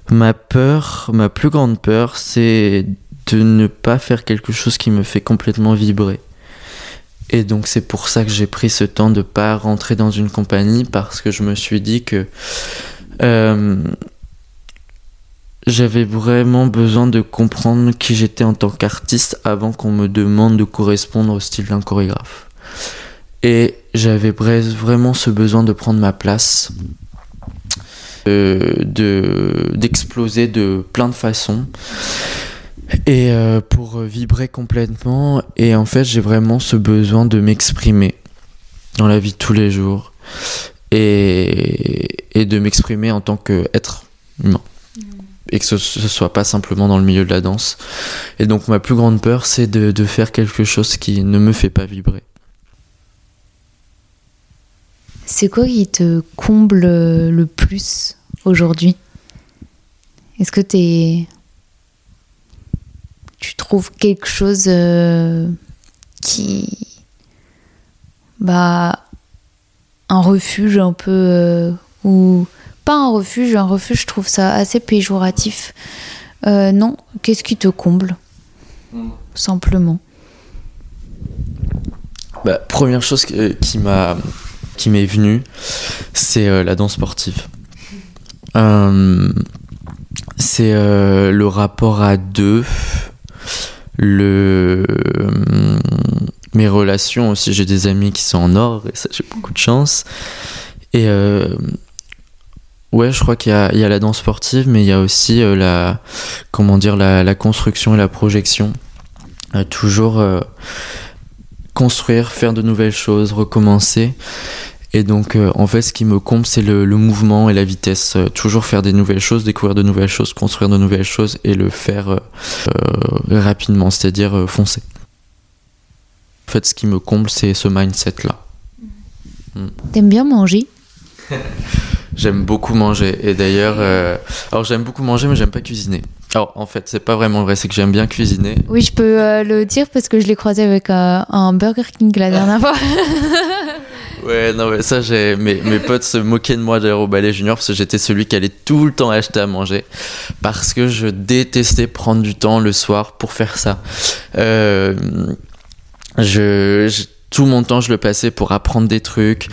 ma peur, ma plus grande peur, c'est de ne pas faire quelque chose qui me fait complètement vibrer. Et donc c'est pour ça que j'ai pris ce temps de pas rentrer dans une compagnie parce que je me suis dit que euh, j'avais vraiment besoin de comprendre qui j'étais en tant qu'artiste avant qu'on me demande de correspondre au style d'un chorégraphe. Et j'avais vraiment ce besoin de prendre ma place, de d'exploser de plein de façons et euh, pour vibrer complètement. Et en fait, j'ai vraiment ce besoin de m'exprimer dans la vie de tous les jours et, de m'exprimer en tant qu'être humain. Et que ce, ne soit pas simplement dans le milieu de la danse. Et donc, ma plus grande peur, c'est de faire quelque chose qui ne me fait pas vibrer. C'est quoi qui te comble le plus aujourd'hui? Est-ce que es... tu trouves quelque chose euh, qui. Bah. Un refuge un peu. Euh, ou. Pas un refuge, un refuge, je trouve ça assez péjoratif. Euh, non, qu'est-ce qui te comble. Simplement? Bah, première chose qui m'a qui m'est venu, c'est euh, la danse sportive. Euh, c'est euh, le rapport à deux, le mes relations aussi. J'ai des amis qui sont en or et ça j'ai beaucoup de chance. Et ouais, je crois qu'il y, y, a la danse sportive, mais il y a aussi la comment dire la, la, construction et la projection. toujours construire, faire de nouvelles choses, recommencer. Et donc, euh, en fait, ce qui me comble, c'est le, mouvement et la vitesse. Euh, toujours faire des nouvelles choses, découvrir de nouvelles choses, construire de nouvelles choses et le faire euh, rapidement, c'est-à-dire foncer. fait, ce qui me comble, c'est ce mindset-là. T'aimes bien manger? *laughs* J'aime beaucoup manger. Et d'ailleurs, euh, alors j'aime beaucoup manger, mais j'aime pas cuisiner. Alors en fait, c'est pas vraiment vrai, c'est que j'aime bien cuisiner. Oui, je peux euh, le dire parce que je l'ai croisé avec euh, un Burger King la dernière fois. *laughs* Ouais, non, mais ça, j'ai mes, mes potes se moquaient de moi d'ailleurs au Ballet Junior parce que j'étais celui qui allait tout le temps acheter à manger parce que je détestais prendre du temps le soir pour faire ça. Euh, je, je- tout mon temps, je le passais pour apprendre des trucs,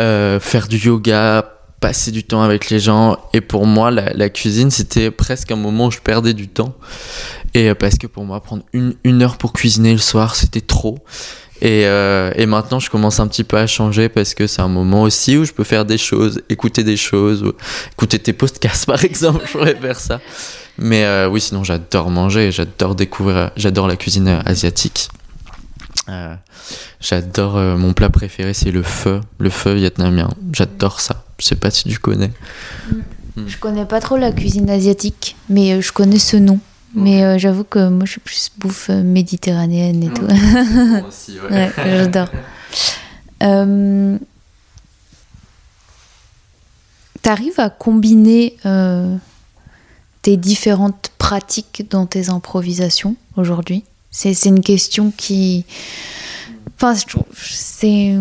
euh, faire du yoga, passer du temps avec les gens. Et pour moi, la, cuisine, c'était presque un moment où je perdais du temps. Et euh, parce que pour moi, prendre une, une heure pour cuisiner le soir, c'était trop. Et, euh, et maintenant, je commence un petit peu à changer parce que c'est un moment aussi où je peux faire des choses, écouter des choses, ou écouter tes podcasts *laughs* par exemple, je pourrais faire ça. Mais euh, oui, sinon j'adore manger, j'adore découvrir, j'adore la cuisine asiatique. Euh, j'adore euh, mon plat préféré, c'est le pho, le pho vietnamien. J'adore ça. Je sais pas si tu connais. Je connais pas trop la cuisine asiatique, mais euh, je connais ce nom. Mais euh, j'avoue que moi je suis plus bouffe méditerranéenne et tout. Moi *laughs* aussi, Ouais, j'adore. Euh, T'arrives à combiner euh, tes différentes pratiques dans tes improvisations aujourd'hui? C'est une question qui. Enfin, je trouve c'est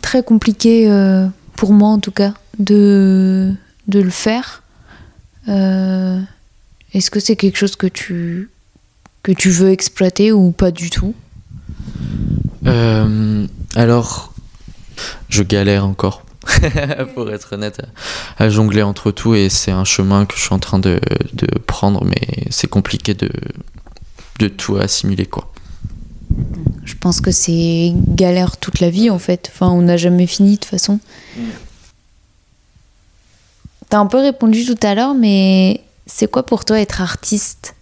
très compliqué euh, pour moi en tout cas de, de le faire. Euh, Est-ce que c'est quelque chose que tu, que tu veux exploiter ou pas du tout? Euh, alors, je galère encore, *laughs* pour être honnête, à, à jongler entre tout et c'est un chemin que je suis en train de, de prendre, mais c'est compliqué de, de tout assimiler, quoi. Je pense que c'est galère toute la vie en fait. Enfin, on n'a jamais fini de toute façon. T'as un peu répondu tout à l'heure, mais c'est quoi pour toi être artiste?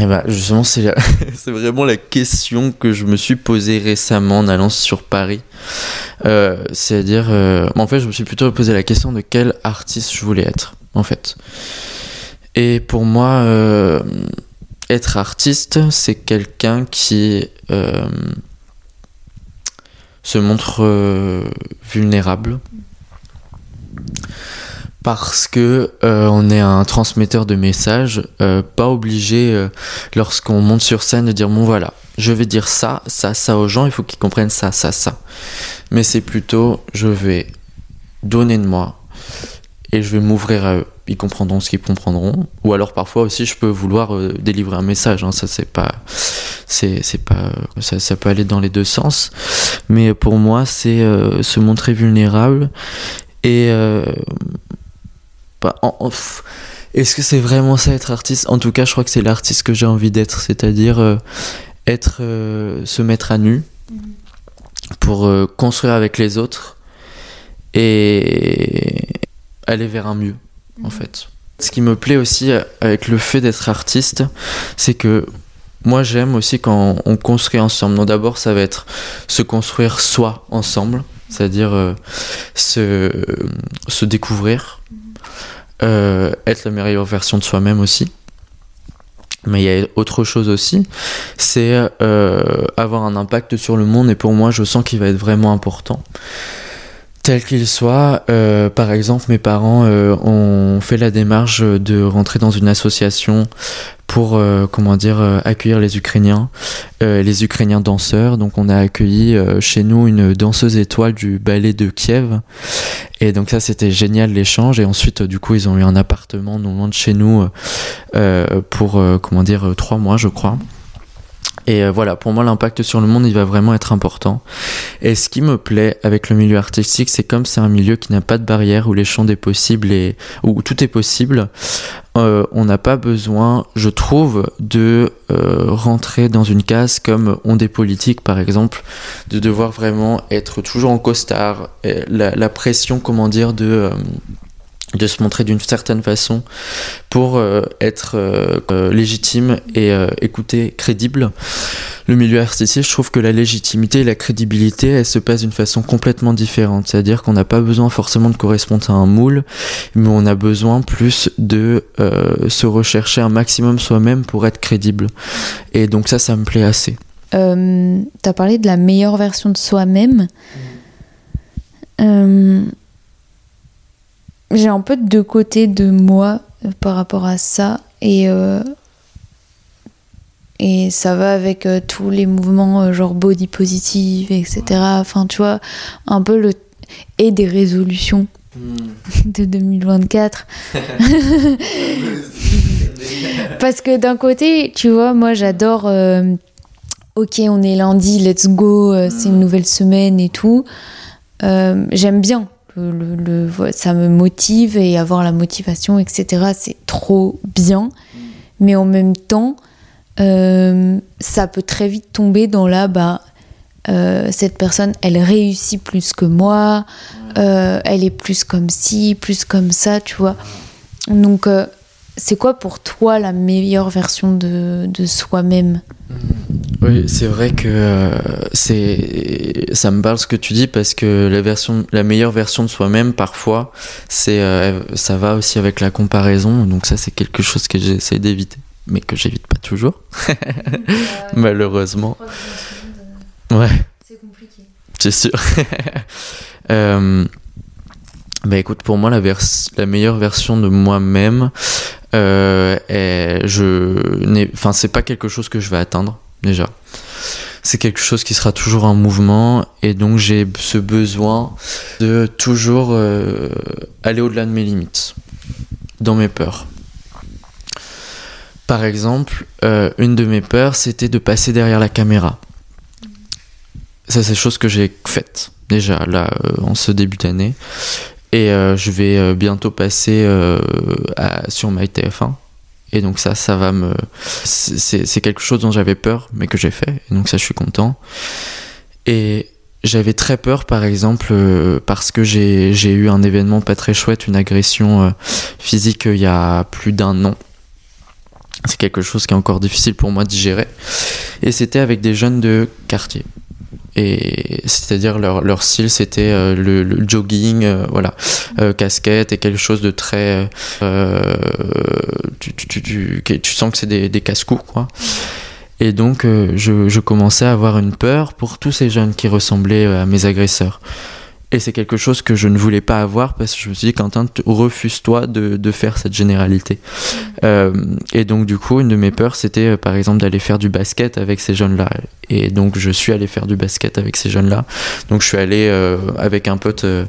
Et bah, justement, c'est la- *laughs* c'est vraiment la question que je me suis posée récemment en allant sur Paris. Euh, C'est-à-dire, euh, en fait, je me suis plutôt posé la question de quel artiste je voulais être, en fait. Et pour moi, euh, être artiste, c'est quelqu'un qui euh, se montre euh, vulnérable. Parce que on est un transmetteur de messages, pas obligé lorsqu'on monte sur scène de dire bon voilà, je vais dire ça, ça, ça aux gens, il faut qu'ils comprennent ça, ça, ça. Mais c'est plutôt je vais donner de moi et je vais m'ouvrir à eux. Ils comprendront ce qu'ils comprendront. Ou alors parfois aussi je peux vouloir euh, délivrer un message. hein, ça c'est pas, c'est c'est pas, ça, ça peut aller dans les deux sens. Mais pour moi c'est euh, se montrer vulnérable et euh, bah, est-ce que c'est vraiment ça être artiste? En tout cas, je crois que c'est l'artiste que j'ai envie d'être, c'est-à-dire être, se mettre à nu pour euh, construire avec les autres et aller vers un mieux, en fait. Ce qui me plaît aussi euh, avec le fait d'être artiste, c'est que moi j'aime aussi quand on construit ensemble. Donc d'abord, ça va être se construire soi ensemble, c'est-à-dire euh, se, se découvrir, euh, être la meilleure version de soi-même aussi. Mais il y a autre chose aussi, c'est avoir un impact sur le monde et pour moi je sens qu'il va être vraiment important. Tel qu'il soit, euh, par exemple mes parents euh, ont fait la démarche de rentrer dans une association pour euh, comment dire accueillir les Ukrainiens, les Ukrainiens danseurs. Donc on a accueilli chez nous une danseuse étoile du ballet de Kiev et donc ça c'était génial l'échange et ensuite du coup ils ont eu un appartement non loin de chez nous pour comment dire trois mois je crois. Et euh, voilà, pour moi l'impact sur le monde il va vraiment être important. Et ce qui me plaît avec le milieu artistique, c'est comme c'est un milieu qui n'a pas de barrière où les champs des possibles et où tout est possible. euh, on n'a pas besoin, je trouve, de euh, rentrer dans une case comme ont des politiques par exemple, de devoir vraiment être toujours en costard, la, pression, comment dire, de, de se montrer d'une certaine façon pour euh, être euh, euh, légitime et écouter crédible. Le milieu artistique, je trouve que la légitimité et la crédibilité, elles se passent d'une façon complètement différente. C'est-à-dire qu'on n'a pas besoin forcément de correspondre à un moule, mais on a besoin plus de se rechercher un maximum soi-même pour être crédible. Et donc ça, ça me plaît assez. Euh, tu as parlé de la meilleure version de soi-même. Euh, j'ai un peu deux côtés de moi euh, par rapport à ça et euh, et ça va avec euh, tous les mouvements genre body positive etc enfin tu vois un peu le et des résolutions hmm. *laughs* de 2024 *laughs* parce que d'un côté tu vois moi j'adore ok on est lundi let's go c'est une hmm. nouvelle semaine et tout j'aime bien le, ça me motive et avoir la motivation, etc. C'est trop bien. Mais en même temps, euh, ça peut très vite tomber dans la, bah, euh, cette personne, elle réussit plus que moi, euh, elle est plus comme ci, plus comme ça, tu vois. Donc, c'est quoi pour toi la meilleure version de, de soi-même? Oui, c'est vrai que euh, c'est ça me parle ce que tu dis parce que la version la meilleure version de soi-même parfois c'est euh, ça va aussi avec la comparaison donc ça c'est quelque chose que j'essaie d'éviter mais que j'évite pas toujours *laughs* malheureusement. Ouais. C'est compliqué. C'est sûr. *laughs* euh, bah écoute, pour moi, la, la meilleure version de moi-même, euh, je enfin, c'est pas quelque chose que je vais atteindre déjà. C'est quelque chose qui sera toujours en mouvement et donc j'ai ce besoin de toujours euh, aller au-delà de mes limites, dans mes peurs. Par exemple, euh, une de mes peurs, c'était de passer derrière la caméra. Ça, c'est chose que j'ai faite déjà là en ce début d'année. Et euh, je vais euh, bientôt passer euh, sur MyTF1. Et donc ça, ça va me... C'est quelque chose dont j'avais peur, mais que j'ai fait. Et donc ça, je suis content. Et j'avais très peur, par exemple, parce que j'ai eu un événement pas très chouette, une agression physique il y a plus d'un an. C'est quelque chose qui est encore difficile pour moi de gérer. Et c'était avec des jeunes de quartier c'est-à-dire leur, style c'était euh, le, jogging euh, voilà. Euh, casquette et quelque chose de très tu, sens que c'est des, casse-coups et donc je commençais à avoir une peur pour tous ces jeunes qui ressemblaient à mes agresseurs et c'est quelque chose que je ne voulais pas avoir parce que je me suis dit, Quentin, refuse-toi de, de, faire cette généralité. Mm. Euh, et donc, du coup, une de mes peurs, c'était euh, par exemple d'aller faire du basket avec ces jeunes-là. Et donc, je suis allé faire du basket avec ces jeunes-là. Donc, je suis allé euh, avec un pote euh,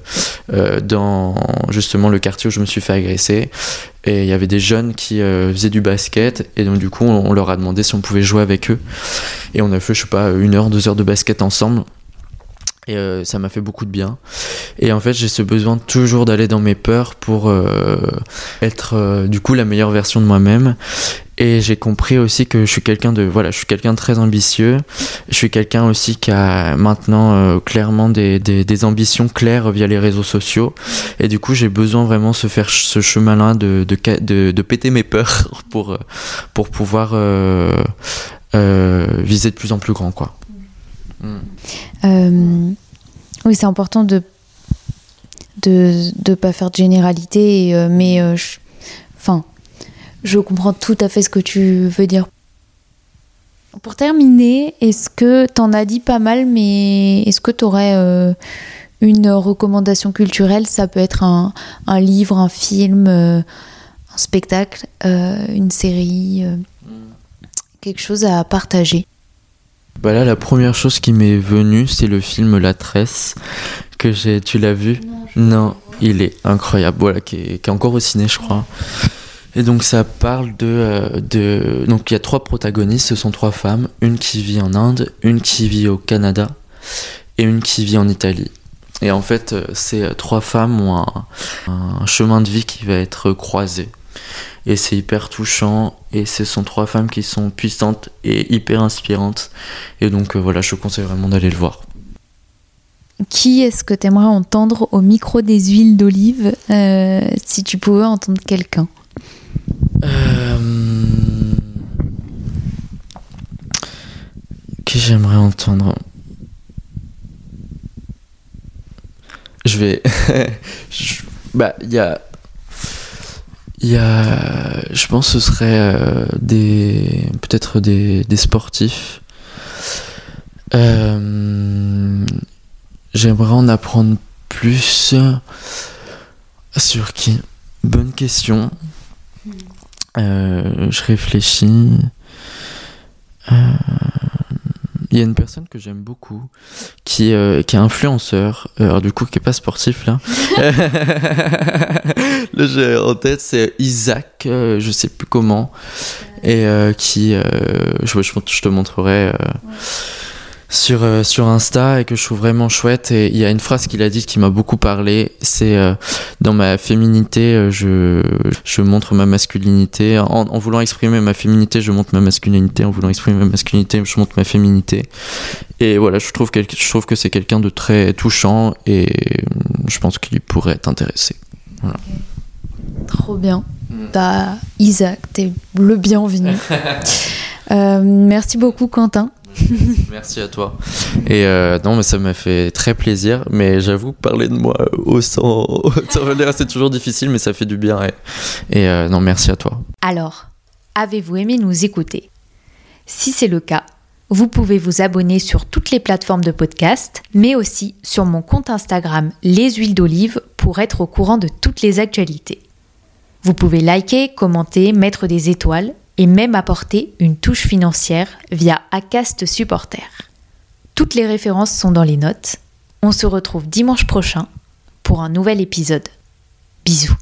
dans justement le quartier où je me suis fait agresser. Et il y avait des jeunes qui euh, faisaient du basket. Et donc, du coup, on, on leur a demandé si on pouvait jouer avec eux. Et on a fait, je sais pas, une heure, deux heures de basket ensemble. Et euh, ça m'a fait beaucoup de bien. Et en fait, j'ai ce besoin toujours d'aller dans mes peurs pour euh, être euh, du coup la meilleure version de moi-même. Et j'ai compris aussi que je suis quelqu'un de voilà, je suis quelqu'un très ambitieux. Je suis quelqu'un aussi qui a maintenant clairement des, des, ambitions claires via les réseaux sociaux. Et du coup, j'ai besoin vraiment de faire ce chemin-là de, de, péter mes peurs *laughs* pour pour pouvoir viser de plus en plus grand, quoi. Euh, oui, c'est important de de ne pas faire de généralité, euh, mais euh, je, enfin, je comprends tout à fait ce que tu veux dire. Pour terminer, est-ce que tu en as dit pas mal, mais est-ce que tu aurais une recommandation culturelle? Ça peut être un, un livre, un film, un spectacle, une série, quelque chose à partager. Bah là, la première chose qui m'est venue, c'est le film La Tresse que j'ai. Tu l'as vu? Non, il est incroyable. Voilà, qui est, qui est, encore au ciné, je crois. Et donc ça parle de, euh, de donc il y a trois protagonistes, ce sont trois femmes, une qui vit en Inde, une qui vit au Canada et une qui vit en Italie. Et en fait, euh, ces trois femmes ont un, un chemin de vie qui va être croisé et c'est hyper touchant et ce sont trois femmes qui sont puissantes et hyper inspirantes et donc euh, voilà je conseille vraiment d'aller le voir qui est-ce que tu aimerais entendre au micro des huiles d'olive euh, si tu pouvais entendre quelqu'un? Euh, Qui j'aimerais entendre? Je vais. *laughs* je- Bah, il y a. Il y a. Je pense que ce serait euh, des. Peut-être des, des sportifs. Euh, J'aimerais en apprendre plus. Sur qui Bonne question. Euh, je réfléchis. Euh, Il y a une personne que j'aime beaucoup qui, euh, qui est influenceur, alors du coup qui est pas sportif là. *laughs* là j'ai en tête c'est Isaac, euh, je sais plus comment, et euh, qui, euh, je, te montrerai euh, sur, sur Insta et que je trouve vraiment chouette. Et il y a une phrase qu'il a dite qui m'a beaucoup parlé, c'est dans ma féminité, je, je montre ma masculinité. En, en voulant exprimer ma féminité, je montre ma masculinité. En voulant exprimer ma masculinité, je montre ma féminité. Et voilà, je trouve, quel- je trouve que c'est quelqu'un de très touchant et je pense qu'il pourrait t'intéresser. Trop bien. Bah, Isaac, t'es le bienvenu. *laughs* Euh, merci beaucoup, Quentin. *laughs* Merci à toi. Et euh, non, mais ça m'a fait très plaisir. Mais j'avoue que parler de moi au sang, au *laughs* sang c'est toujours difficile, mais ça fait du bien. Et, et, euh, non, merci à toi. Alors, avez-vous aimé nous écouter? Si c'est le cas, vous pouvez vous abonner sur toutes les plateformes de podcast, mais aussi sur mon compte Instagram Les Huiles d'Olive pour être au courant de toutes les actualités. Vous pouvez liker, commenter, mettre des étoiles et même apporter une touche financière via Acast Supporter. Toutes les références sont dans les notes. On se retrouve dimanche prochain pour un nouvel épisode. Bisous.